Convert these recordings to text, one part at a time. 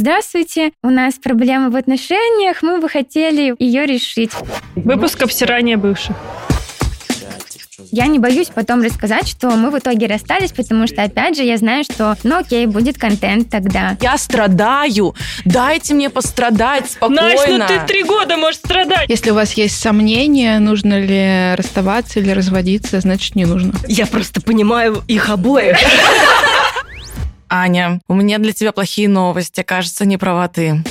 Здравствуйте, у нас проблема в отношениях, мы бы хотели ее решить. Выпуск обсирания бывших. Я не боюсь потом рассказать, что мы в итоге расстались, потому что, опять же, я знаю, что, ну окей, будет контент тогда. Я страдаю. Дайте мне пострадать спокойно. Настя, ну ты три года можешь страдать. Если у вас есть сомнения, нужно ли расставаться или разводиться, значит, не нужно. Я просто понимаю их обоих. Аня, у меня для тебя плохие новости. Кажется, не права ты.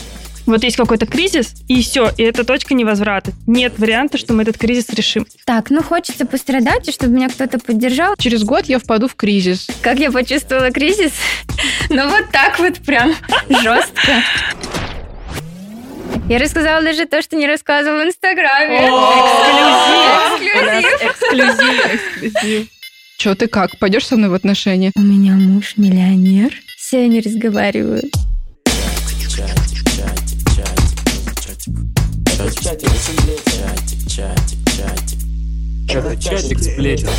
Вот есть какой-то кризис, и все, и это точка невозврата. Нет варианта, что мы этот кризис решим. Так, ну хочется пострадать, и чтобы меня кто-то поддержал. Через год я впаду в кризис. Как я почувствовала кризис? Ну вот так вот прям жестко. Я рассказала даже то, что не рассказывала в Инстаграме. Эксклюзив! Эксклюзив, эксклюзив. Че ты как? Пойдешь со мной в отношения? У меня муж миллионер. Все, я не разговариваю. Чатик сплетен.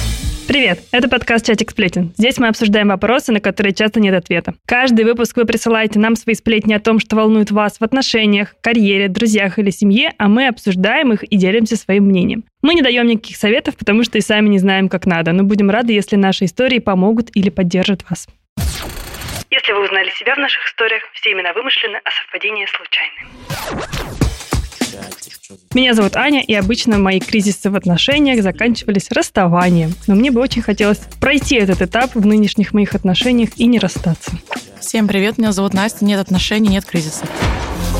Привет, это подкаст «Чатик сплетен». Здесь мы обсуждаем вопросы, на которые часто нет ответа. Каждый выпуск вы присылаете нам свои сплетни о том, что волнует вас в отношениях, карьере, друзьях или семье, а мы обсуждаем их и делимся своим мнением. Мы не даем никаких советов, потому что и сами не знаем, как надо, но будем рады, если наши истории помогут или поддержат вас. Если вы узнали себя в наших историях, все имена вымышлены, а совпадения случайны. Меня зовут Аня, и обычно мои кризисы в отношениях заканчивались расставанием. Но мне бы очень хотелось пройти этот этап в нынешних моих отношениях и не расстаться. Всем привет, меня зовут Настя. Нет отношений, нет кризиса.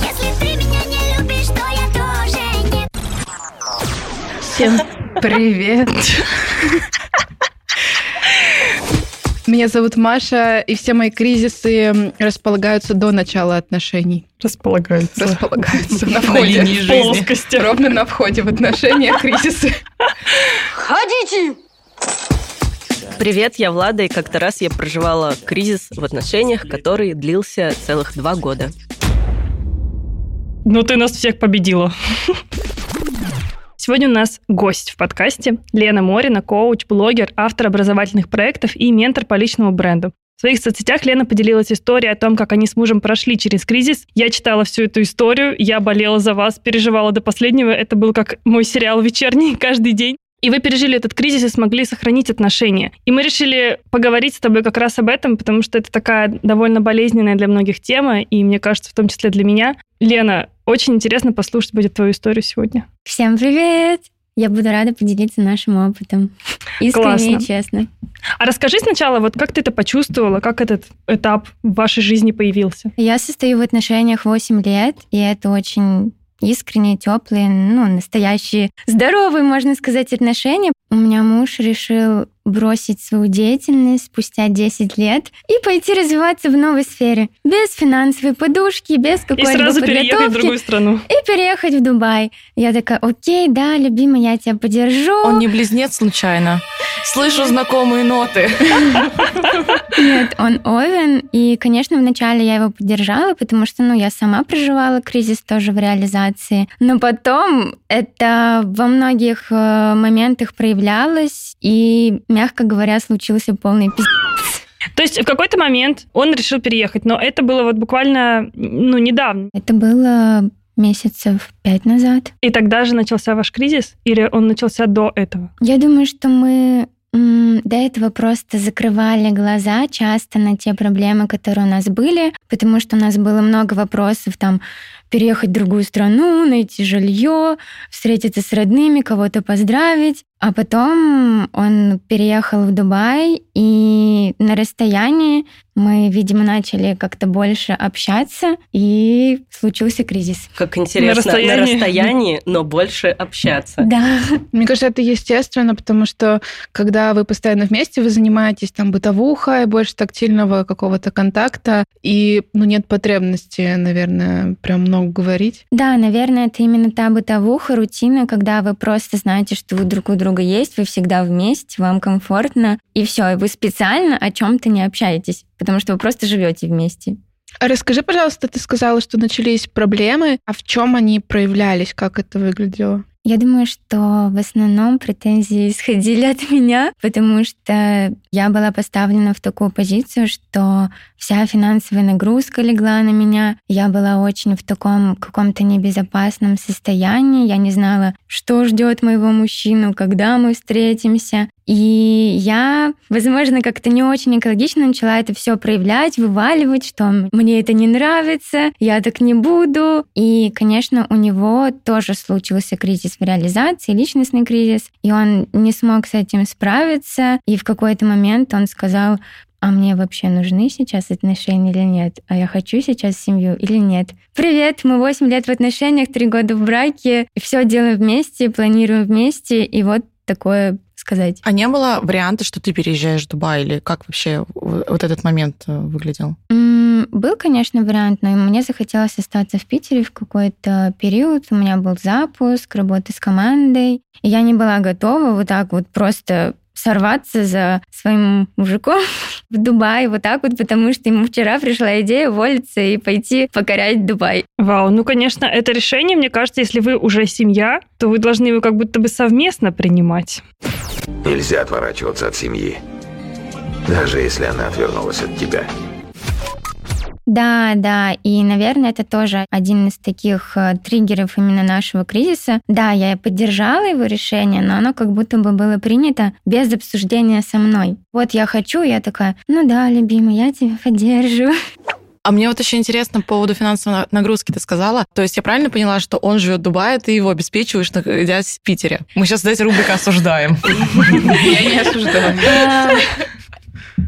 Если ты Меня зовут Маша, и все мои кризисы располагаются до начала отношений. Располагаются. Располагаются на На входе. линии жизни. Плоскости. Ровно на входе в отношения кризисы. Привет, я Влада, и как-то раз я проживала кризис в отношениях, который длился целых два года. Ну ты нас всех победила. Сегодня у нас гость в подкасте Лена Морина, коуч, блогер, автор образовательных проектов и ментор по личному бренду. В своих соцсетях Лена поделилась историей о том, как они с мужем прошли через кризис. Я читала всю эту историю, я болела за вас, переживала до последнего. Это был как мой сериал вечерний каждый день. И вы пережили этот кризис и смогли сохранить отношения. И мы решили поговорить с тобой как раз об этом, потому что это такая довольно болезненная для многих тема, и мне кажется, в том числе для меня. Лена, очень интересно послушать будет твою историю сегодня. Всем привет! Я буду рада поделиться нашим опытом. Искренне Классно. и честно. А расскажи сначала, вот как ты это почувствовала, как этот этап в вашей жизни появился? Я состою в отношениях 8 лет, и это очень искренние, теплые, ну, настоящие, здоровые, можно сказать, отношения. У меня муж решил бросить свою деятельность спустя 10 лет и пойти развиваться в новой сфере. Без финансовой подушки, без И какой-либо сразу переехать в подготовки. другую страну. И переехать в Дубай. Я такая, окей, да, любимый, я тебя поддержу. Он не близнец случайно. Слышу знакомые ноты. Нет, он Овен. И, конечно, вначале я его поддержала, потому что, ну, я сама проживала кризис тоже в реализации. Но потом это во многих э, моментах проявлялось, и, мягко говоря, случился полный пиздец. То есть в какой-то момент он решил переехать, но это было вот буквально, ну, недавно. Это было месяцев пять назад. И тогда же начался ваш кризис? Или он начался до этого? Я думаю, что мы до этого просто закрывали глаза часто на те проблемы, которые у нас были, потому что у нас было много вопросов там переехать в другую страну, найти жилье, встретиться с родными, кого-то поздравить. А потом он переехал в Дубай, и на расстоянии мы, видимо, начали как-то больше общаться, и случился кризис. Как интересно, на расстоянии. расстоянии, но больше общаться. Да, Мне кажется, это естественно, потому что когда вы постоянно вместе, вы занимаетесь там бытовухой, больше тактильного какого-то контакта, и ну, нет потребности, наверное, прям много говорить. Да, наверное, это именно та бытовуха, рутина, когда вы просто знаете, что вы друг у друга есть, вы всегда вместе, вам комфортно, и все, и вы специально о чем-то не общаетесь, потому что вы просто живете вместе. А расскажи, пожалуйста, ты сказала, что начались проблемы, а в чем они проявлялись, как это выглядело? Я думаю, что в основном претензии исходили от меня, потому что я была поставлена в такую позицию, что вся финансовая нагрузка легла на меня. Я была очень в таком каком-то небезопасном состоянии. Я не знала, что ждет моего мужчину, когда мы встретимся. И я, возможно, как-то не очень экологично начала это все проявлять, вываливать, что мне это не нравится, я так не буду. И, конечно, у него тоже случился кризис в реализации, личностный кризис, и он не смог с этим справиться. И в какой-то момент он сказал, а мне вообще нужны сейчас отношения или нет? А я хочу сейчас семью или нет? Привет, мы 8 лет в отношениях, 3 года в браке, все делаем вместе, планируем вместе, и вот такое сказать. А не было варианта, что ты переезжаешь в Дубай, или как вообще вот этот момент э, выглядел? М, Был, конечно, вариант, но мне захотелось остаться в Питере в какой-то период. У меня был запуск, работы с командой. И я не была готова вот так вот просто сорваться за своим мужиком в Дубай вот так вот, потому что ему вчера пришла идея уволиться и пойти покорять Дубай. Вау, ну, конечно, это решение, мне кажется, если вы уже семья, то вы должны его как будто бы совместно принимать. Нельзя отворачиваться от семьи, даже если она отвернулась от тебя. Да, да, и, наверное, это тоже один из таких э, триггеров именно нашего кризиса. Да, я поддержала его решение, но оно как будто бы было принято без обсуждения со мной. Вот я хочу, я такая, ну да, любимый, я тебя поддержу. А мне вот еще интересно по поводу финансовой нагрузки ты сказала. То есть я правильно поняла, что он живет в Дубае, ты его обеспечиваешь, находясь в Питере? Мы сейчас здесь рубрика осуждаем. Я не осуждаю.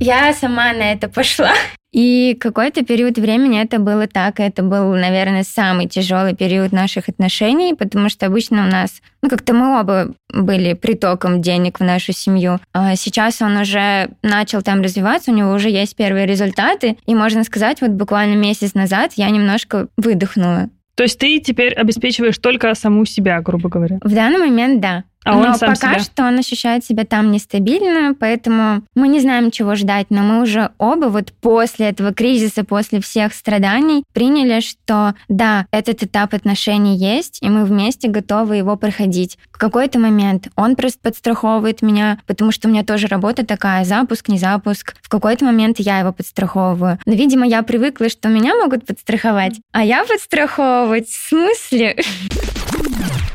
Я сама на это пошла. И какой-то период времени это было так. Это был, наверное, самый тяжелый период наших отношений, потому что обычно у нас, ну, как-то мы оба были притоком денег в нашу семью. А сейчас он уже начал там развиваться, у него уже есть первые результаты. И можно сказать, вот буквально месяц назад я немножко выдохнула. То есть ты теперь обеспечиваешь только саму себя, грубо говоря. В данный момент да. А он но сам пока себя. что он ощущает себя там нестабильно, поэтому мы не знаем, чего ждать, но мы уже оба вот после этого кризиса, после всех страданий приняли, что да, этот этап отношений есть, и мы вместе готовы его проходить. В какой-то момент он просто подстраховывает меня, потому что у меня тоже работа такая, запуск, не запуск. В какой-то момент я его подстраховываю. Но, видимо, я привыкла, что меня могут подстраховать, а я подстраховывать в смысле?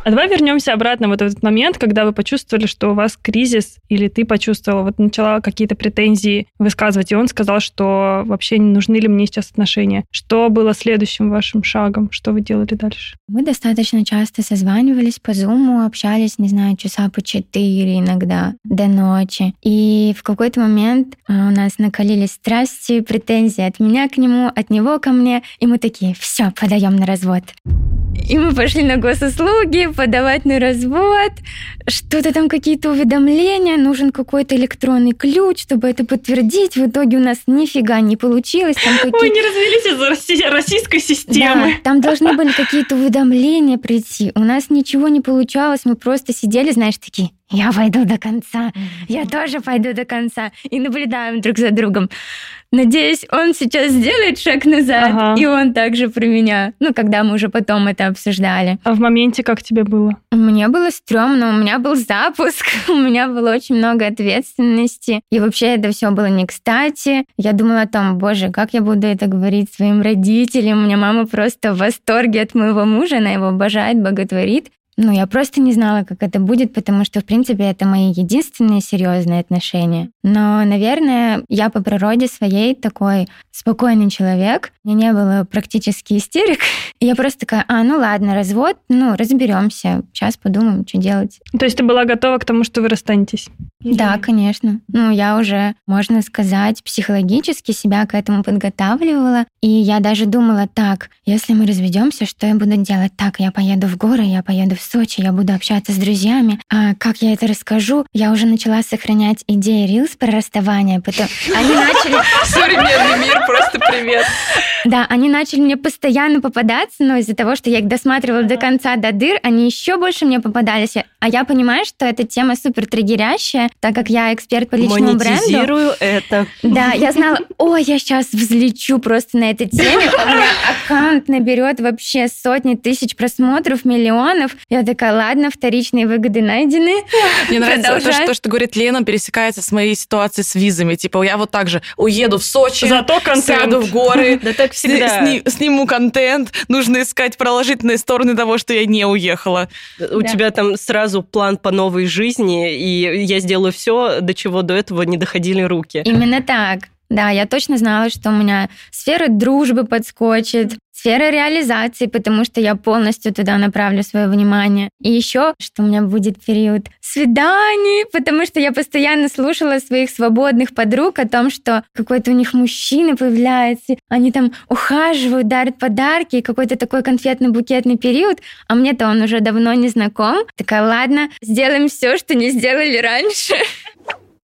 А давай вернемся обратно вот в этот момент, когда вы почувствовали, что у вас кризис, или ты почувствовала, вот начала какие-то претензии высказывать, и он сказал, что вообще не нужны ли мне сейчас отношения. Что было следующим вашим шагом? Что вы делали дальше? Мы достаточно часто созванивались по зуму, общались, не знаю, часа по четыре иногда до ночи. И в какой-то момент а, у нас накалились страсти, претензии от меня к нему, от него ко мне, и мы такие, все, подаем на развод. И мы пошли на госуслуги подавать на развод. Что-то там какие-то уведомления, нужен какой-то электронный ключ, чтобы это подтвердить. В итоге у нас нифига не получилось. Там какие- не развелись из-за росси- российской системы. да, там должны были какие-то уведомления прийти. У нас ничего не получалось. Мы просто сидели, знаешь, такие, я пойду до конца, я тоже пойду до конца. И наблюдаем друг за другом. Надеюсь, он сейчас сделает шаг назад, Ага. и он также про меня. Ну, когда мы уже потом это обсуждали. А в моменте как тебе было? Мне было стрёмно, у меня был запуск, у меня было очень много ответственности, и вообще это все было не кстати. Я думала о том, боже, как я буду это говорить своим родителям, у меня мама просто в восторге от моего мужа, она его обожает, боготворит. Ну, я просто не знала, как это будет, потому что, в принципе, это мои единственные серьезные отношения. Но, наверное, я по природе своей такой спокойный человек. У меня не было практически истерик. Я просто такая, а, ну ладно, развод, ну, разберемся. Сейчас подумаем, что делать. То есть ты была готова к тому, что вы расстанетесь? Да, конечно. Ну, я уже, можно сказать, психологически себя к этому подготавливала. И я даже думала, так, если мы разведемся, что я буду делать? Так, я поеду в горы, я поеду в Сочи, я буду общаться с друзьями. А как я это расскажу? Я уже начала сохранять идеи Рилс про расставание. Потом они начали... Современный мир, просто привет. Да, они начали мне постоянно попадаться, но из-за того, что я их досматривала до конца, до дыр, они еще больше мне попадались. А я понимаю, что эта тема супер триггерящая, так как я эксперт по личному бренду. Это. Да, я знала, ой, я сейчас взлечу просто на этой теме. У меня аккаунт наберет вообще сотни тысяч просмотров, миллионов. Я такая, ладно, вторичные выгоды найдены. Мне нравится то, что, то, что говорит Лена, пересекается с моей ситуацией с визами. Типа, я вот так же уеду в Сочи, Зато контент. сяду в горы, Да так всегда. сни- сниму контент. Нужно искать положительные стороны того, что я не уехала. У тебя там сразу план по новой жизни, и я сделаю все, до чего до этого не доходили руки. Именно так. Да, я точно знала, что у меня сфера дружбы подскочит, сфера реализации, потому что я полностью туда направлю свое внимание. И еще, что у меня будет период свиданий, потому что я постоянно слушала своих свободных подруг о том, что какой-то у них мужчина появляется, они там ухаживают, дарят подарки, и какой-то такой конфетно-букетный период, а мне-то он уже давно не знаком. Такая, ладно, сделаем все, что не сделали раньше.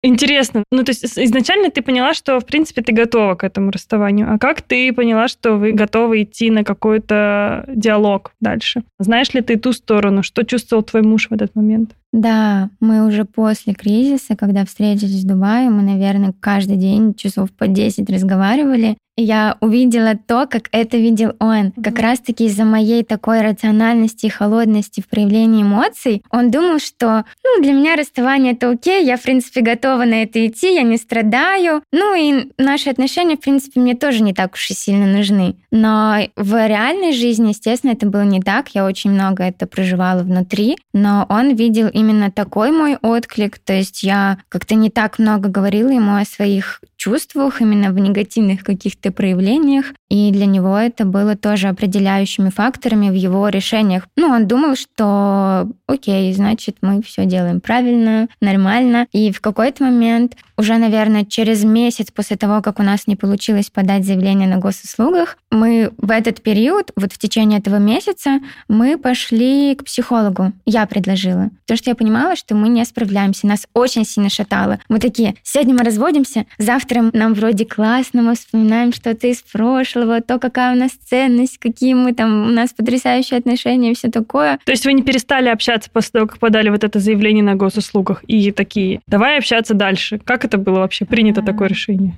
Интересно. Ну, то есть изначально ты поняла, что, в принципе, ты готова к этому расставанию. А как ты поняла, что вы готовы идти на какой-то диалог дальше? Знаешь ли ты ту сторону? Что чувствовал твой муж в этот момент? Да, мы уже после кризиса, когда встретились в Дубае, мы, наверное, каждый день часов по 10 разговаривали. И я увидела то, как это видел он. Как раз-таки из-за моей такой рациональности и холодности в проявлении эмоций, он думал, что ну, для меня расставание это окей, я, в принципе, готова на это идти, я не страдаю. Ну и наши отношения, в принципе, мне тоже не так уж и сильно нужны. Но в реальной жизни, естественно, это было не так. Я очень много это проживала внутри, но он видел именно такой мой отклик. То есть я как-то не так много говорила ему о своих чувствах, именно в негативных каких-то проявлениях. И для него это было тоже определяющими факторами в его решениях. Ну, он думал, что окей, значит, мы все делаем правильно, нормально. И в какой-то момент, уже, наверное, через месяц после того, как у нас не получилось подать заявление на госуслугах, мы в этот период, вот в течение этого месяца, мы пошли к психологу. Я предложила. Потому что я понимала, что мы не справляемся. Нас очень сильно шатало. Мы такие, сегодня мы разводимся, завтра нам вроде классно, мы вспоминаем что-то из прошлого, то, какая у нас ценность, какие мы там, у нас потрясающие отношения и все такое. То есть вы не перестали общаться после того, как подали вот это заявление на госуслугах и такие, давай общаться дальше. Как это было вообще принято такое решение?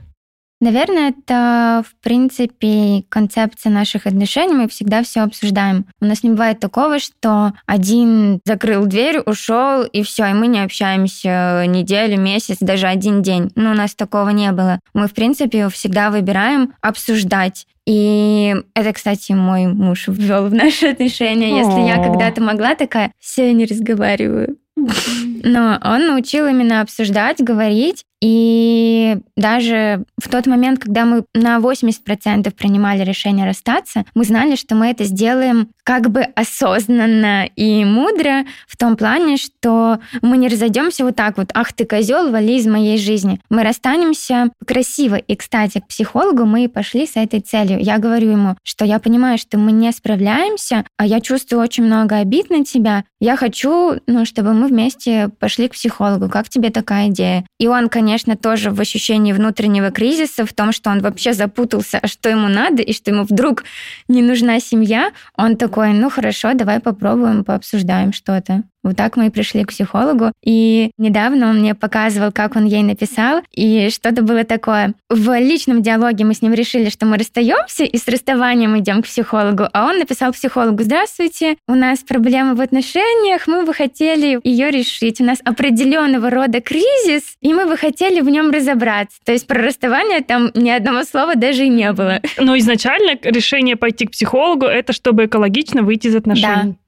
Наверное, это, в принципе, концепция наших отношений. Мы всегда все обсуждаем. У нас не бывает такого, что один закрыл дверь, ушел, и все, и мы не общаемся неделю, месяц, даже один день. Ну, у нас такого не было. Мы, в принципе, всегда выбираем обсуждать. И это, кстати, мой муж ввел в наши отношения. Если я когда-то могла такая, все, я не разговариваю. Но он научил именно обсуждать, говорить. И даже в тот момент, когда мы на 80% принимали решение расстаться, мы знали, что мы это сделаем как бы осознанно и мудро в том плане, что мы не разойдемся вот так вот, ах ты козел, вали из моей жизни. Мы расстанемся красиво. И, кстати, к психологу мы и пошли с этой целью. Я говорю ему, что я понимаю, что мы не справляемся, а я чувствую очень много обид на тебя. Я хочу, ну, чтобы мы вместе пошли к психологу. Как тебе такая идея? И он, конечно, тоже в ощущении внутреннего кризиса, в том, что он вообще запутался, а что ему надо, и что ему вдруг не нужна семья, он такой, ну хорошо, давай попробуем, пообсуждаем что-то. Вот так мы и пришли к психологу. И недавно он мне показывал, как он ей написал, и что-то было такое. В личном диалоге мы с ним решили, что мы расстаемся, и с расставанием идем к психологу. А он написал психологу, здравствуйте, у нас проблемы в отношениях, мы бы хотели ее решить. У нас определенного рода кризис, и мы бы хотели в нем разобраться. То есть про расставание там ни одного слова даже и не было. Но изначально решение пойти к психологу это чтобы экологично выйти из отношений. Да.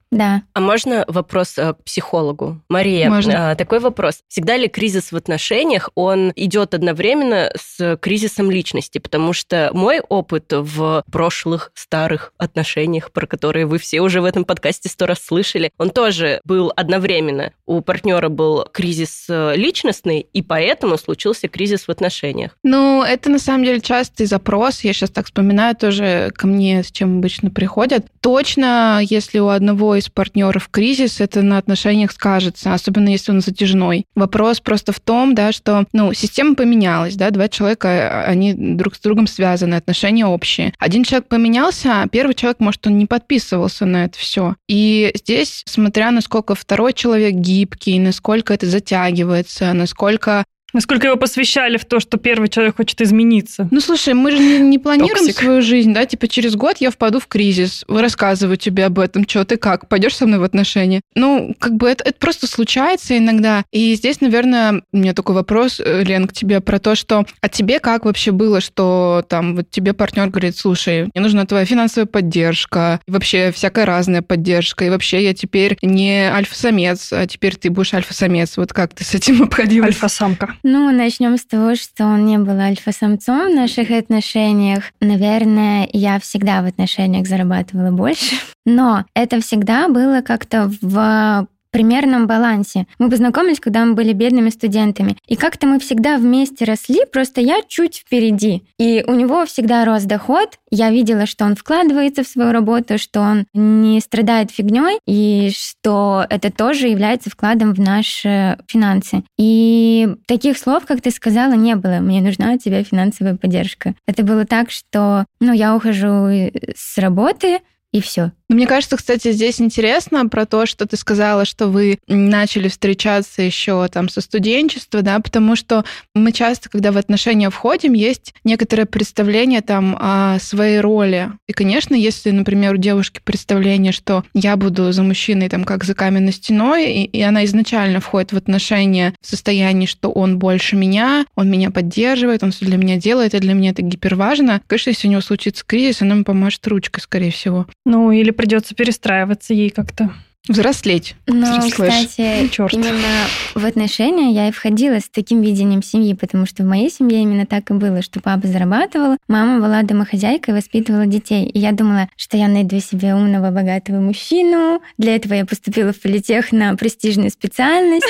А можно вопрос э, к психологу? Мария, Можно. а, такой вопрос. Всегда ли кризис в отношениях, он идет одновременно с кризисом личности? Потому что мой опыт в прошлых старых отношениях, про которые вы все уже в этом подкасте сто раз слышали, он тоже был одновременно. У партнера был кризис э, личностный, и поэтому случился кризис в отношениях. Ну, это на самом деле частый запрос. Я сейчас так вспоминаю тоже ко мне, с чем обычно приходят. Точно, если у одного из партнеров кризис, это на отношениях скажется, особенно если он затяжной. Вопрос просто в том, да, что ну, система поменялась, да, два человека, а, они друг с другом связаны, отношения общие. Один человек поменялся, а первый человек, может, он не подписывался на это все. И здесь, смотря насколько второй человек гибкий, насколько это затягивается, насколько Насколько его посвящали в то, что первый человек хочет измениться? Ну, слушай, мы же не, не планируем Токсик. свою жизнь, да, типа через год я впаду в кризис, рассказываю тебе об этом, что ты как, пойдешь со мной в отношения? Ну, как бы это, это просто случается иногда. И здесь, наверное, у меня такой вопрос, э, Лен, к тебе про то, что а тебе как вообще было, что там вот тебе партнер говорит, слушай, мне нужна твоя финансовая поддержка, и вообще всякая разная поддержка, и вообще я теперь не альфа-самец, а теперь ты будешь альфа-самец. Вот как ты с этим обходилась? Альфа-самка. Ну, начнем с того, что он не был альфа-самцом в наших отношениях. Наверное, я всегда в отношениях зарабатывала больше. Но это всегда было как-то в примерном балансе. Мы познакомились, когда мы были бедными студентами. И как-то мы всегда вместе росли, просто я чуть впереди. И у него всегда рос доход. Я видела, что он вкладывается в свою работу, что он не страдает фигней, и что это тоже является вкладом в наши финансы. И таких слов, как ты сказала, не было. Мне нужна от тебя финансовая поддержка. Это было так, что ну, я ухожу с работы, и все. Ну, мне кажется, кстати, здесь интересно про то, что ты сказала, что вы начали встречаться еще там со студенчества, да, потому что мы часто, когда в отношения входим, есть некоторое представление там о своей роли. И, конечно, если, например, у девушки представление, что я буду за мужчиной там как за каменной стеной, и, и она изначально входит в отношения в состоянии, что он больше меня, он меня поддерживает, он все для меня делает, и для меня это гиперважно. Конечно, если у него случится кризис, она ему помашет ручкой, скорее всего. Ну, или придется перестраиваться ей как-то. Взрослеть. Но, Слышь, кстати, чёрт. именно в отношения я и входила с таким видением семьи, потому что в моей семье именно так и было, что папа зарабатывал, мама была домохозяйкой воспитывала детей. И я думала, что я найду себе умного, богатого мужчину. Для этого я поступила в политех на престижную специальность.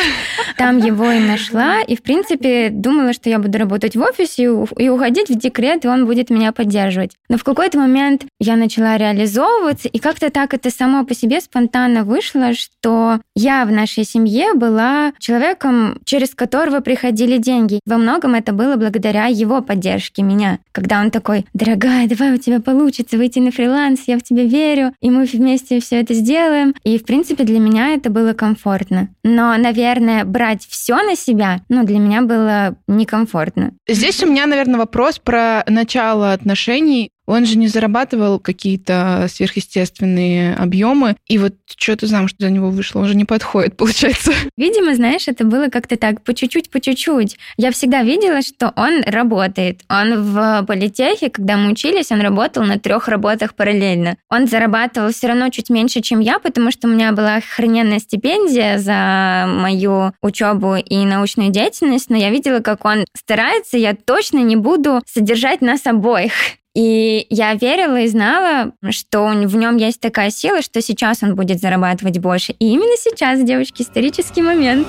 Там его и нашла. И, в принципе, думала, что я буду работать в офисе и уходить в декрет, и он будет меня поддерживать. Но в какой-то момент я начала реализовываться, и как-то так это само по себе спонтанно вышло, что я в нашей семье была человеком, через которого приходили деньги. Во многом это было благодаря его поддержке меня. Когда он такой, дорогая, давай у тебя получится выйти на фриланс, я в тебя верю, и мы вместе все это сделаем. И, в принципе, для меня это было комфортно. Но, наверное, брать все на себя, ну, для меня было некомфортно. Здесь у меня, наверное, вопрос про начало отношений. Он же не зарабатывал какие-то сверхъестественные объемы, и вот что ты замуж за него вышла, он же не подходит, получается. Видимо, знаешь, это было как-то так, по чуть-чуть, по чуть-чуть. Я всегда видела, что он работает. Он в политехе, когда мы учились, он работал на трех работах параллельно. Он зарабатывал все равно чуть меньше, чем я, потому что у меня была охрененная стипендия за мою учебу и научную деятельность, но я видела, как он старается, я точно не буду содержать нас обоих. И я верила и знала, что в нем есть такая сила, что сейчас он будет зарабатывать больше. И именно сейчас, девочки, исторический момент.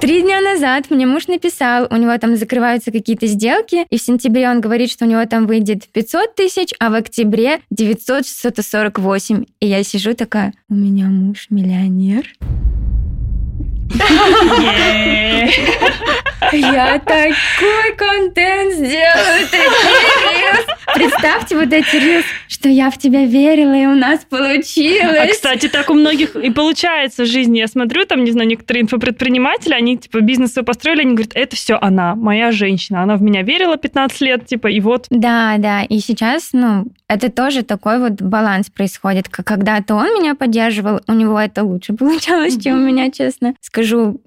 Три дня назад мне муж написал, у него там закрываются какие-то сделки, и в сентябре он говорит, что у него там выйдет 500 тысяч, а в октябре 948. И я сижу такая, у меня муж миллионер. Я такой контент сделаю, такие рилс. Представьте вот эти рилс, что я в тебя верила, и у нас получилось. А, кстати, так у многих и получается в жизни. Я смотрю, там, не знаю, некоторые инфопредприниматели, они, типа, бизнес свой построили, они говорят, это все она, моя женщина. Она в меня верила 15 лет, типа, и вот Да, да, и сейчас, ну, это тоже такой вот баланс происходит. Когда-то он меня поддерживал, у него это лучше получалось, чем у меня, честно скажу.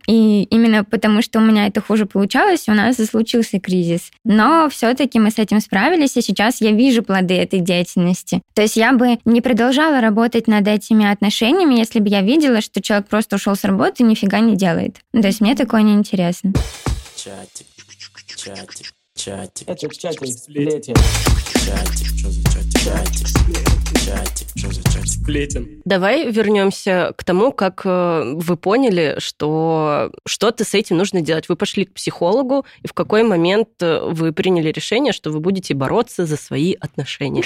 И именно потому, что у меня это хуже получалось, у нас и случился кризис. Но все-таки мы с этим справились, и сейчас я вижу плоды этой деятельности. То есть я бы не продолжала работать над этими отношениями, если бы я видела, что человек просто ушел с работы и нифига не делает. То есть мне такое неинтересно. Чатик, чатик, чатик, Это чатик. Чатик, что за чатик, чатик, чатик, что за чатик. Сплетен. Давай вернемся к тому, как э, вы поняли, что что-то с этим нужно делать. Вы пошли к психологу, и в какой момент э, вы приняли решение, что вы будете бороться за свои отношения?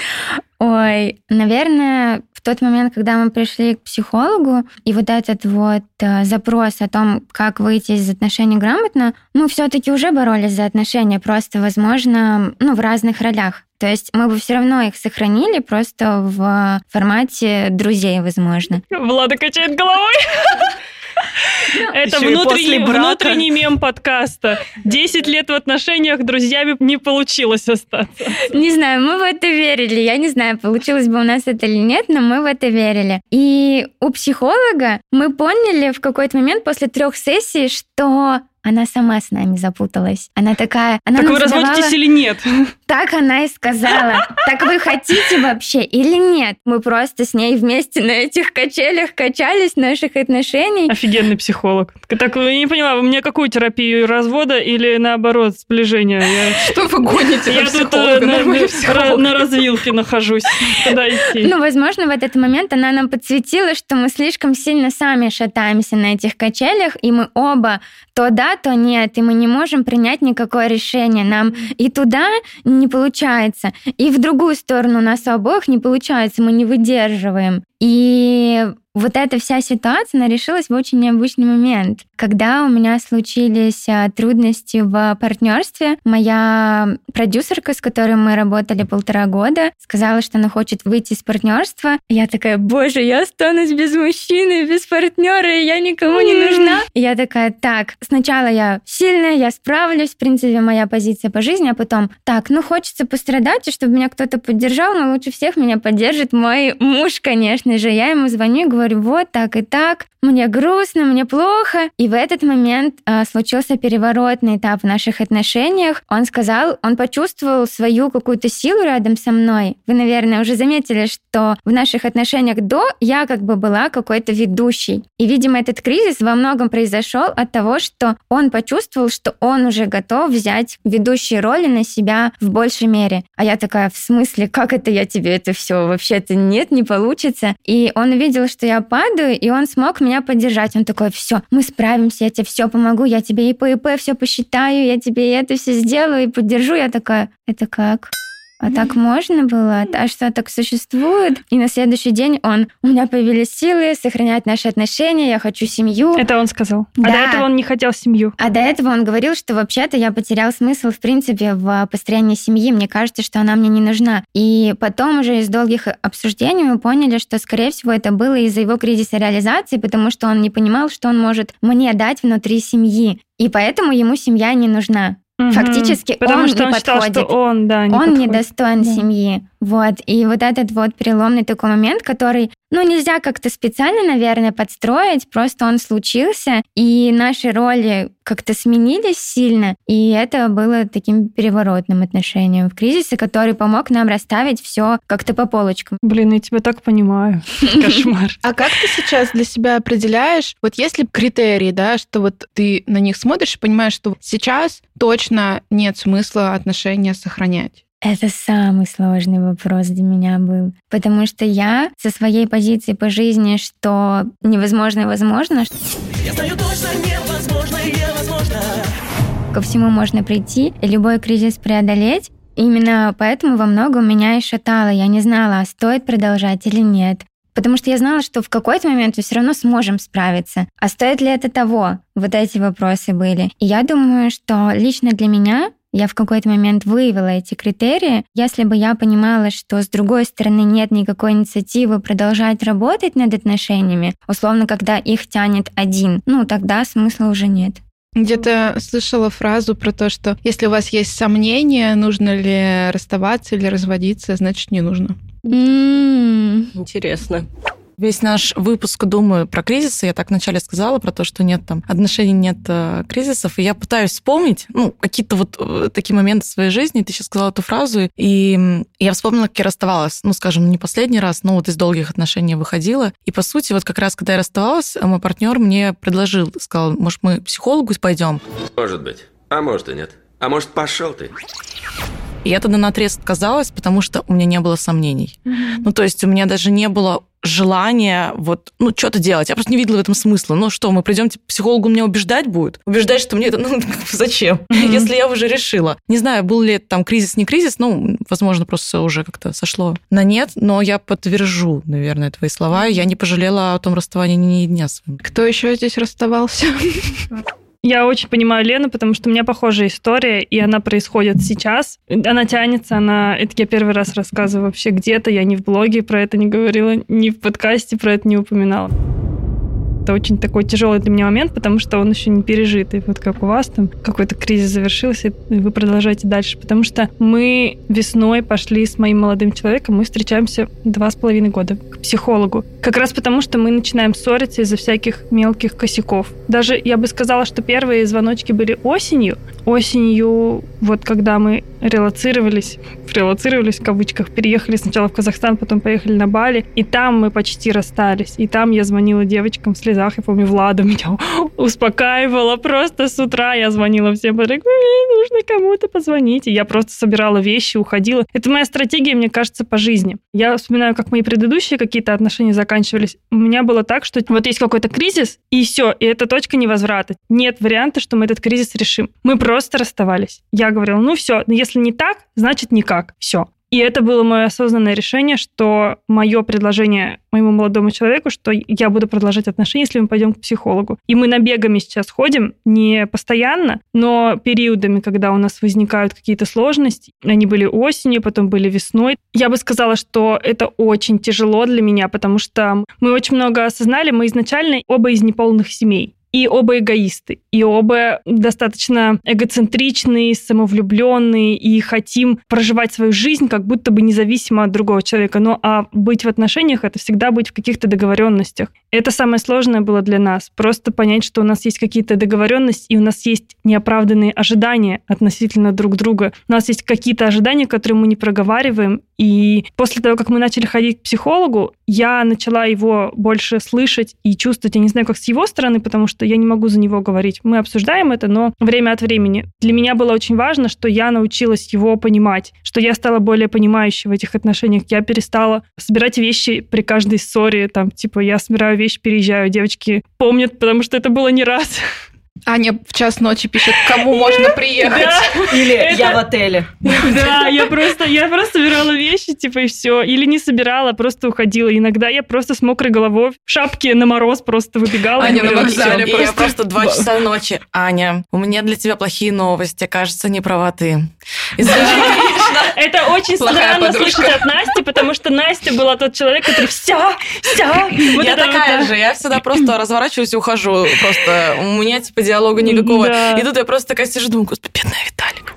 Ой, наверное, в тот момент, когда мы пришли к психологу, и вот этот вот э, запрос о том, как выйти из отношений грамотно, мы все-таки уже боролись за отношения, просто, возможно, ну, в разных ролях. То есть мы бы все равно их сохранили просто в формате друзей, возможно. Влада качает головой. Это внутренний, внутренний мем подкаста. Десять лет в отношениях друзьями не получилось остаться. Не знаю, мы в это верили. Я не знаю, получилось бы у нас это или нет, но мы в это верили. И у психолога мы поняли в какой-то момент после трех сессий, что она сама с нами запуталась. Она такая... Она Так вы задавала- разводитесь или нет? Так она и сказала. Так вы хотите вообще или нет? Мы просто с ней вместе на этих качелях качались наших отношений. Офигенный психолог. Так, я не поняла, вы мне какую терапию развода или наоборот сближения? Я, Что вы гоните я тут э, на развилке нахожусь. Куда идти? Ну, возможно, в этот момент она нам подсветила, что мы слишком сильно сами шатаемся на этих качелях, и мы оба то да, то нет, и мы не можем принять никакое решение. Нам и туда не получается, и в другую сторону у нас у обоих не получается, мы не выдерживаем. И вот эта вся ситуация, она решилась в очень необычный момент. Когда у меня случились а, трудности в партнерстве, моя продюсерка, с которой мы работали полтора года, сказала, что она хочет выйти из партнерства. Я такая, боже, я останусь без мужчины, без партнера, и я никому не нужна. И я такая, так, сначала я сильная, я справлюсь, в принципе, моя позиция по жизни, а потом, так, ну хочется пострадать, и чтобы меня кто-то поддержал, но лучше всех меня поддержит мой муж, конечно же. Я ему звоню и говорю, вот так и так, мне грустно, мне плохо. И в этот момент а, случился переворотный этап в наших отношениях. Он сказал, он почувствовал свою какую-то силу рядом со мной. Вы, наверное, уже заметили, что в наших отношениях до я как бы была какой-то ведущей. И, видимо, этот кризис во многом произошел от того, что он почувствовал, что он уже готов взять ведущие роли на себя в большей мере. А я такая, в смысле, как это я тебе это все? Вообще-то нет, не получится. И он увидел, что я падаю, и он смог меня поддержать. Он такой, все, мы справимся, я тебе все помогу, я тебе и по ИП все посчитаю, я тебе это все сделаю и поддержу. Я такая, это как? А так можно было? А что так существует? И на следующий день он, у меня появились силы сохранять наши отношения, я хочу семью. Это он сказал. А Да. до этого он не хотел семью. А до этого он говорил, что вообще-то я потерял смысл, в принципе, в построении семьи. Мне кажется, что она мне не нужна. И потом уже из долгих обсуждений мы поняли, что, скорее всего, это было из-за его кризиса реализации, потому что он не понимал, что он может мне дать внутри семьи. И поэтому ему семья не нужна. Мгм. Фактически Потому он что не он считал, что подходит. он, да, не он подходит. недостоин Да. семьи. Вот. И вот этот вот переломный такой момент, который, ну, нельзя как-то специально, наверное, подстроить, просто он случился, и наши роли как-то сменились сильно, и это было таким переворотным отношением в кризисе, который помог нам расставить все как-то по полочкам. Блин, я тебя так понимаю. Кошмар. А как ты сейчас для себя определяешь, вот есть ли критерии, да, что вот ты на них смотришь и понимаешь, что сейчас точно нет смысла отношения сохранять? Это самый сложный вопрос для меня был. Потому что я со своей позиции по жизни, что невозможно возможно, Я знаю точно невозможно и невозможно ко всему можно прийти и любой кризис преодолеть. Именно поэтому во многом меня и шатало. Я не знала, а стоит продолжать или нет. Потому что я знала, что в какой-то момент мы все равно сможем справиться. А стоит ли это того? Вот эти вопросы были. И я думаю, что лично для меня я в какой-то момент выявила эти критерии. Если бы я понимала, что с другой стороны нет никакой инициативы продолжать работать над отношениями, условно, когда их тянет один, ну, тогда смысла уже нет. Где-то слышала фразу про то, что если у вас есть сомнения, нужно ли расставаться или разводиться, значит, не нужно. М. Интересно. Весь наш выпуск, думаю, про кризисы. Я так вначале сказала про то, что нет там отношений, нет э, кризисов. И я пытаюсь вспомнить, ну, какие-то вот э, такие моменты в своей жизни. Ты сейчас сказала эту фразу, и я вспомнила, как я расставалась. Ну, скажем, не последний раз, но вот из долгих отношений выходила. И, по сути, вот как раз, когда я расставалась, э, мой партнер мне предложил, сказал, может, мы к психологу пойдем. Может быть. А может и нет. А может, пошел ты. И я тогда на отказалась, потому что у меня не было сомнений. Ну, то есть у меня даже не было желания вот, ну, что-то делать. Я просто не видела в этом смысла. Ну что, мы придем к психологу меня убеждать будет? Убеждать, что мне это, ну, зачем? Если я уже решила. Не знаю, был ли это там кризис, не кризис, ну, возможно, просто всё уже как-то сошло на нет, но я подтвержу, наверное, твои слова. Я не пожалела о том расставании ни дня своим. Кто еще здесь расставался? Я очень понимаю Лену, потому что у меня похожая история, и она происходит сейчас. Она тянется, она... Это я первый раз рассказываю вообще где-то, я ни в блоге про это не говорила, ни в подкасте про это не упоминала. Это очень такой тяжелый для меня момент, потому что он еще не пережитый. Вот как у вас там какой-то кризис завершился, и вы продолжаете дальше. Потому что мы весной пошли с моим молодым человеком, мы встречаемся два с половиной года к психологу. Как раз потому, что мы начинаем ссориться из-за всяких мелких косяков. Даже я бы сказала, что первые звоночки были осенью. Осенью, вот когда мы релацировались, релацировались в кавычках, переехали сначала в Казахстан, потом поехали на Бали, и там мы почти расстались. И там я звонила девочкам в слезах, я помню, Влада меня успокаивала просто с утра, я звонила всем, говорю, «Блин, нужно кому-то позвонить. И я просто собирала вещи, уходила. Это моя стратегия, мне кажется, по жизни. Я вспоминаю, как мои предыдущие какие-то отношения заканчивались. У меня было так, что вот есть какой-то кризис, и все, и это точка невозврата. Нет варианта, что мы этот кризис решим. Мы просто расставались. Я говорила, ну все, если не так, значит никак. Все. И это было мое осознанное решение, что мое предложение моему молодому человеку, что я буду продолжать отношения, если мы пойдем к психологу. И мы набегами сейчас ходим, не постоянно, но периодами, когда у нас возникают какие-то сложности. Они были осенью, потом были весной. Я бы сказала, что это очень тяжело для меня, потому что мы очень много осознали, мы изначально оба из неполных семей. И оба эгоисты, и оба достаточно эгоцентричные, самовлюбленные, и хотим проживать свою жизнь как будто бы независимо от другого человека. Ну а быть в отношениях — это всегда быть в каких-то договоренностях. Это самое сложное было для нас. Просто понять, что у нас есть какие-то договоренности, и у нас есть неоправданные ожидания относительно друг друга. У нас есть какие-то ожидания, которые мы не проговариваем. И после того, как мы начали ходить к психологу, я начала его больше слышать и чувствовать. Я не знаю, как с его стороны, потому что я не могу за него говорить. Мы обсуждаем это, но время от времени. Для меня было очень важно, что я научилась его понимать, что я стала более понимающей в этих отношениях. Я перестала собирать вещи при каждой ссоре. Там, типа, я собираю вещи, переезжаю. Девочки помнят, потому что это было не раз. Аня в час ночи пишет, кому можно приехать. Или Это- я в отеле. Да, я просто, я просто собирала вещи, типа, и все. Или не собирала, просто уходила. Иногда я просто с мокрой головой в шапке на мороз просто выбегала. и Аня на вокзале. И я просто два часа ночи. Аня, у меня для тебя плохие новости. Кажется, не права ты. Извини. Это очень странно слышать от Насти, потому что Настя была тот человек, который вся, вся. Вот я такая да. же, я всегда просто разворачиваюсь и ухожу. Просто у меня типа диалога никакого. Да. И тут я просто такая сижу, думаю, господи, бедная Виталик.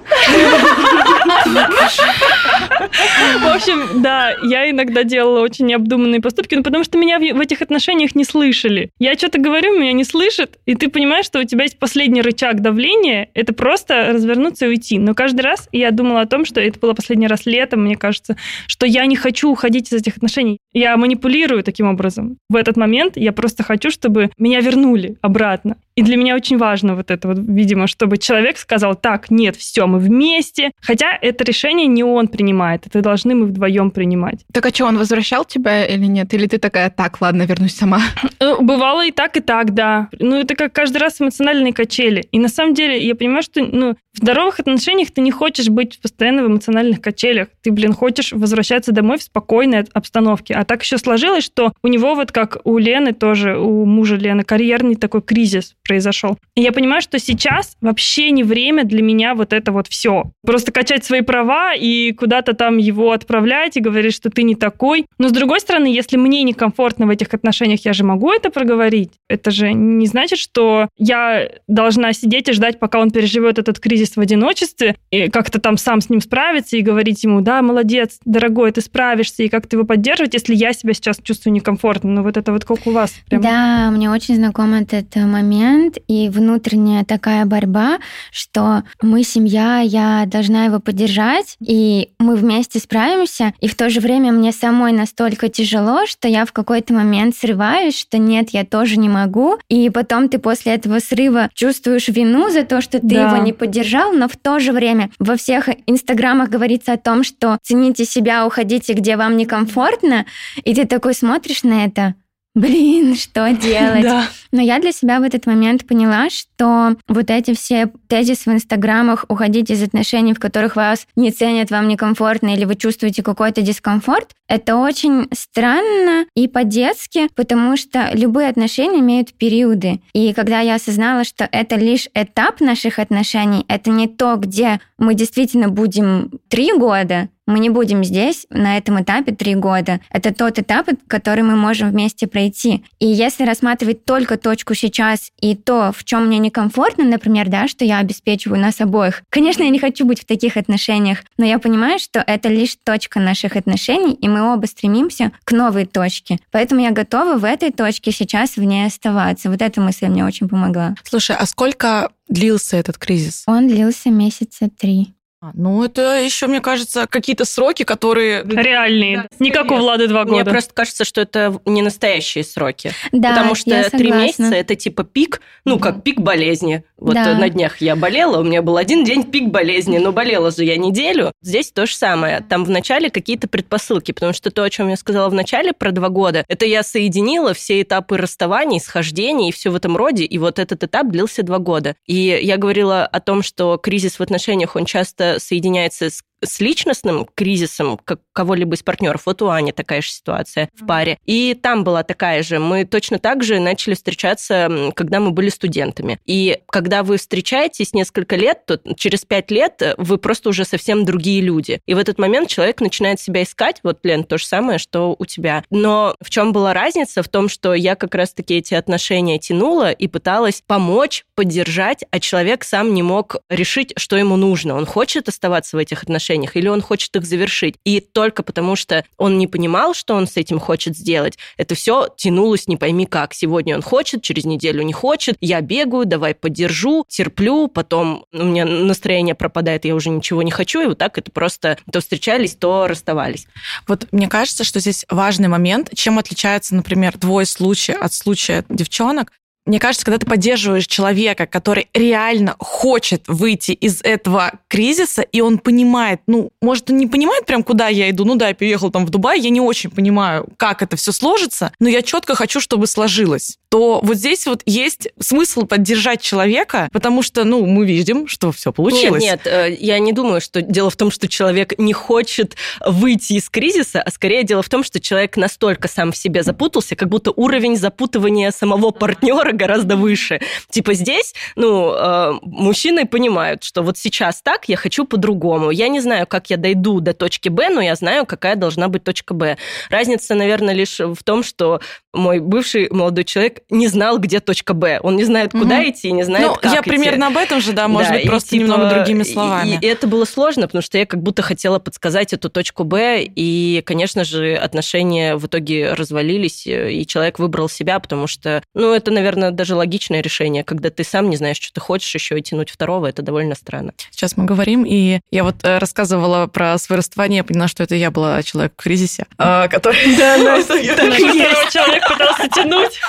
В общем, да, я иногда делала очень необдуманные поступки, ну, потому что меня в в этих отношениях не слышали. Я что-то говорю, меня не слышат, и ты понимаешь, что у тебя есть последний рычаг давления, это просто развернуться и уйти. Но каждый раз я думала о том, что это было последний раз летом, мне кажется, что я не хочу уходить из этих отношений. Я манипулирую таким образом. В этот момент я просто хочу, чтобы меня вернули обратно. И для меня очень важно вот это вот, видимо, чтобы человек сказал, так, нет, все, мы вместе. Хотя это решение не он принимает, это должны мы вдвоем принимать. Так а что, он возвращал тебя или нет? Или ты такая, так, ладно, вернусь сама? Э, Бывало и так, и так, да. Ну, это как каждый раз эмоциональные качели. И на самом деле я понимаю, что ну, в здоровых отношениях ты не хочешь быть постоянно в эмоциональных качелях. Ты, блин, хочешь возвращаться домой в спокойной обстановке. А так еще сложилось, что у него вот как у Лены тоже, у мужа Лены, карьерный такой кризис произошел. И я понимаю, что сейчас вообще не время для меня вот это вот все. Просто качать свои права и куда-то там его отправлять и говорить, что ты не такой. Но с другой стороны, если мне некомфортно в этих отношениях, я же могу это проговорить. Это же не значит, что я должна сидеть и ждать, пока он переживет этот кризис в одиночестве, и как-то там сам с ним справиться и говорить ему, да, молодец, дорогой, ты справишься, и как-то его поддерживать, если я себя сейчас чувствую некомфортно. Ну вот это вот как у вас. Прям. Да, мне очень знаком этот момент и внутренняя такая борьба, что мы семья, я должна его поддержать, и мы вместе справимся, и в то же время мне самой настолько тяжело, что я в какой-то момент срываюсь, что нет, я тоже не могу, и потом ты после этого срыва чувствуешь вину за то, что ты Да. его не поддержал, но в то же время во всех инстаграмах говорится о том, что цените себя, уходите, где вам некомфортно, И ты такой смотришь на это, блин, что делать? Да. Но я для себя в этот момент поняла, что вот эти все тезисы в инстаграмах «уходить из отношений, в которых вас не ценят, вам некомфортно или вы чувствуете какой-то дискомфорт», это очень странно и по-детски, потому что любые отношения имеют периоды. И когда я осознала, что это лишь этап наших отношений, это не то, где мы действительно будем три года, мы не будем здесь на этом этапе три года. Это тот этап, который мы можем вместе пройти. И если рассматривать только точку сейчас и то, в чем мне некомфортно, например, да, что я обеспечиваю нас обоих, конечно, я не хочу быть в таких отношениях, но я понимаю, что это лишь точка наших отношений, и мы оба стремимся к новой точке. Поэтому я готова в этой точке сейчас в ней оставаться. Вот эта мысль мне очень помогла. Слушай, а сколько длился этот кризис? Он длился месяца три. А, Ну, это еще, мне кажется, какие-то сроки, которые... Реальные. Не как у Влады два Мне года. просто кажется, что это не настоящие сроки. Да, Потому что три месяца это типа пик, ну, как пик болезни. Вот Да. на днях я болела, у меня был один день пик болезни, но болела же я неделю. Здесь то же самое. Там в начале какие-то предпосылки, потому что то, о чем я сказала в начале про два года, это я соединила все этапы расставаний, схождений и все в этом роде, и вот этот этап длился два года. И я говорила о том, что кризис в отношениях, он часто соединяется с с личностным кризисом как кого-либо из партнеров. Вот у Ани такая же ситуация в паре. И там была такая же. Мы точно так же начали встречаться, когда мы были студентами. И когда вы встречаетесь несколько лет, то через пять лет э, вы просто уже совсем другие люди. И в этот момент человек начинает себя искать. Вот, Лен, то же самое, что у тебя. Но в чем была разница? В том, что я как раз-таки эти отношения тянула и пыталась помочь, поддержать, а человек сам не мог решить, что ему нужно. Он хочет оставаться в этих отношениях или он хочет их завершить. И только потому, что он не понимал, что он с этим хочет сделать, это все тянулось не пойми как. Сегодня он хочет, через неделю не хочет. Я бегаю, давай поддержу, терплю, потом у меня настроение пропадает, я уже ничего не хочу, и вот так это просто то встречались, то расставались. Вот мне кажется, что здесь важный момент, чем отличается, например, твой случай от случая девчонок. Мне кажется, когда ты поддерживаешь человека, который реально хочет выйти из этого кризиса, и он понимает, ну, может, он не понимает прям, куда я иду, ну да, я переехал там в Дубай, я не очень понимаю, как это все сложится, но я четко хочу, чтобы сложилось, то вот здесь вот есть смысл поддержать человека, потому что, ну, мы видим, что все получилось. Нет, нет, э, я не думаю, что дело в том, что человек не хочет выйти из кризиса, а скорее дело в том, что человек настолько сам в себе запутался, как будто уровень запутывания самого партнера гораздо выше. Типа здесь, ну, э, мужчины понимают, что вот сейчас так, я хочу по-другому. Я не знаю, как я дойду до точки Б, но я знаю, какая должна быть точка Б. Разница, наверное, лишь в том, что мой бывший молодой человек не знал, где точка Б. Он не знает, куда Мгм. идти, не знает, ну, как я идти. примерно об этом же, да, может Да, быть, и просто типа, немного другими и- словами. И, это было сложно, потому что я как будто хотела подсказать эту точку Б, и, конечно же, отношения в итоге развалились, э, и человек выбрал себя, потому что, ну, это, наверное, даже логичное решение, когда ты сам не знаешь, что ты хочешь, еще и тянуть второго, это довольно странно. Сейчас мы говорим, и я вот э, рассказывала про свое расставание, я поняла, что это я была человек в кризисе, а, который... Да, Которого человек пытался тянуть.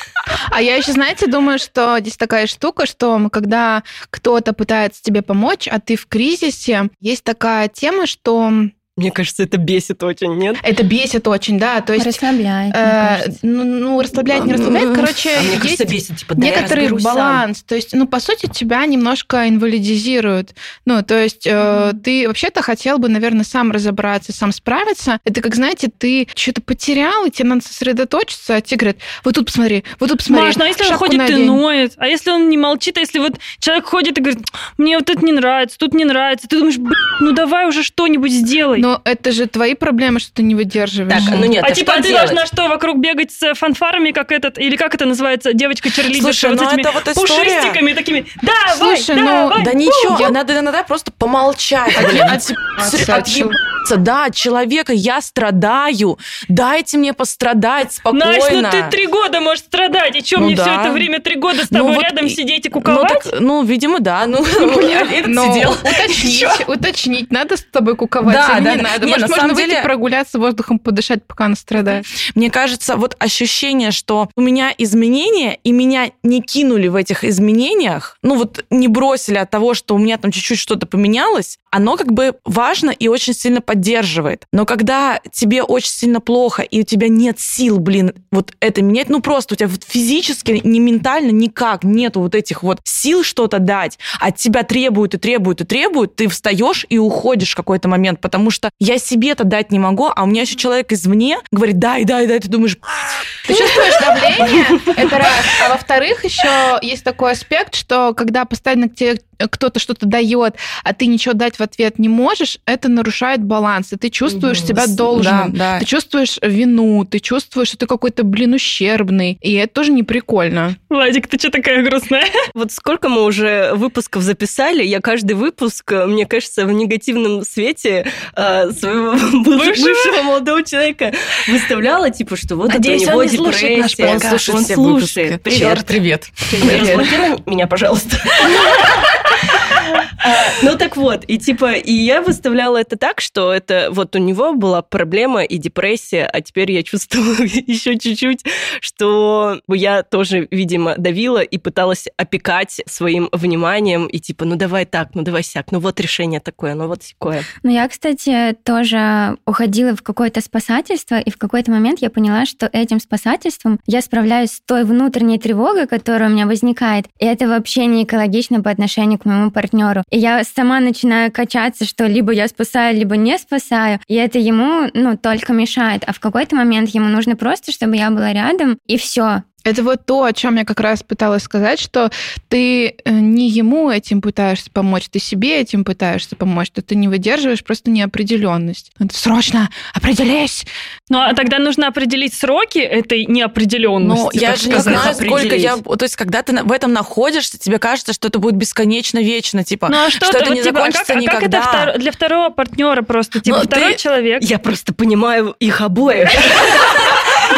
А я еще, знаете, думаю, что здесь такая штука, что когда кто-то пытается тебе помочь, а ты в кризисе, есть такая тема, что Мне кажется, это бесит очень, нет? это бесит очень, да, то есть... Расслабляет, э, ну, ну, расслабляет, не расслабляет, короче, А мне есть кажется, бесит, типа, да, некоторый разберусь сам. баланс. То есть, ну, по сути, тебя немножко инвалидизируют. Ну, то есть, э, ты вообще-то хотел бы, наверное, сам разобраться, сам справиться. Это как, знаете, ты что-то потерял, и тебе надо сосредоточиться, а тебе говорят, вот тут посмотри, вот тут посмотри. Маш, ну а если он ходит и надень». ноет? А если он не молчит? А если вот человек ходит и говорит, мне вот это не нравится, тут не нравится, ты думаешь, «Блин, ну давай уже что-нибудь сделай. Но это же твои проблемы, что ты не выдерживаешь. Так, ну нет, а а типа, а ты делать? должна что, вокруг бегать с фанфарами, как этот, или как это называется, девочка-черлидерша, Слушай, вот ну этими это вот история. пушистиками такими, давай, Слушай, ну, давай, Да у!» ничего, надо иногда просто помолчать, Отъебаться от отъебаться, да, от человека, я страдаю, дайте мне пострадать спокойно. Настя, ну ты три года можешь страдать, и что, Ну мне да. все это время три года с Ну тобой вот рядом сидеть и Ну, куковать? так, ну, видимо, да. Ну, этот Но сидел. уточнить, уточнить, надо с тобой куковать Да, да, не надо. Может, можно выйти прогуляться воздухом, подышать, пока она страдает. Мне кажется, вот ощущение, что у меня изменения, и меня не кинули в этих изменениях, ну вот не бросили от того, что у меня там чуть-чуть что-то поменялось, оно как бы важно и очень сильно поддерживает. Но когда тебе очень сильно плохо, и у тебя нет сил, блин, вот это менять, ну просто у тебя вот физически, не ментально никак нету вот этих вот сил что-то дать, от тебя требуют и требуют и требуют, ты встаешь и уходишь в какой-то момент, потому что я себе это дать не могу, а у меня еще человек извне говорит, дай, дай, дай, ты думаешь, Ты чувствуешь давление, это раз. А во-вторых, еще есть такой аспект, что когда постоянно к тебе кто-то что-то дает, а ты ничего дать в ответ не можешь, это нарушает баланс, и ты чувствуешь себя должным, да, да. ты чувствуешь вину, ты чувствуешь, что ты какой-то, блин, ущербный, и это тоже не прикольно. Владик, ты что такая грустная? Вот сколько мы уже выпусков записали, я каждый выпуск, э, мне кажется, в негативном свете э, своего бывшего, бывшего молодого человека выставляла, типа, что вот Надеюсь, это у него он не слушает наш депрессия. подкаст. Он Он все слушает. выпуски. Привет. Чёрт, привет. Разблокируй меня, пожалуйста. А, Ну так вот, и типа, и я выставляла это так, что это вот у него была проблема и депрессия, а теперь я чувствую еще чуть-чуть, что я тоже, видимо, давила и пыталась опекать своим вниманием и типа, ну давай так, ну давай сяк, ну вот решение такое, ну вот такое. Ну, я, кстати, тоже уходила в какое-то спасательство, и в какой-то момент я поняла, что этим спасательством я справляюсь с той внутренней тревогой, которая у меня возникает, и это вообще не экологично по отношению к моему партнеру. Я сама начинаю качаться, что либо я спасаю, либо не спасаю, и это ему, ну, только мешает. А в какой-то момент ему нужно просто, чтобы я была рядом, и все. Это вот то, о чем я как раз пыталась сказать, что ты э, не ему этим пытаешься помочь, ты себе этим пытаешься помочь, что ты не выдерживаешь просто неопределенность. Это срочно определись! Ну, а тогда нужно определить сроки этой неопределенности. Ну, я же не знаю, сколько я... То есть, когда ты на- в этом находишься, тебе кажется, что это будет бесконечно вечно, типа, Ну, а что, что ты- это вот, не типа, а закончится как, а как это никогда. втор- для второго партнера просто? Типа, Ну, второй ты- человек. Я просто понимаю их обоих.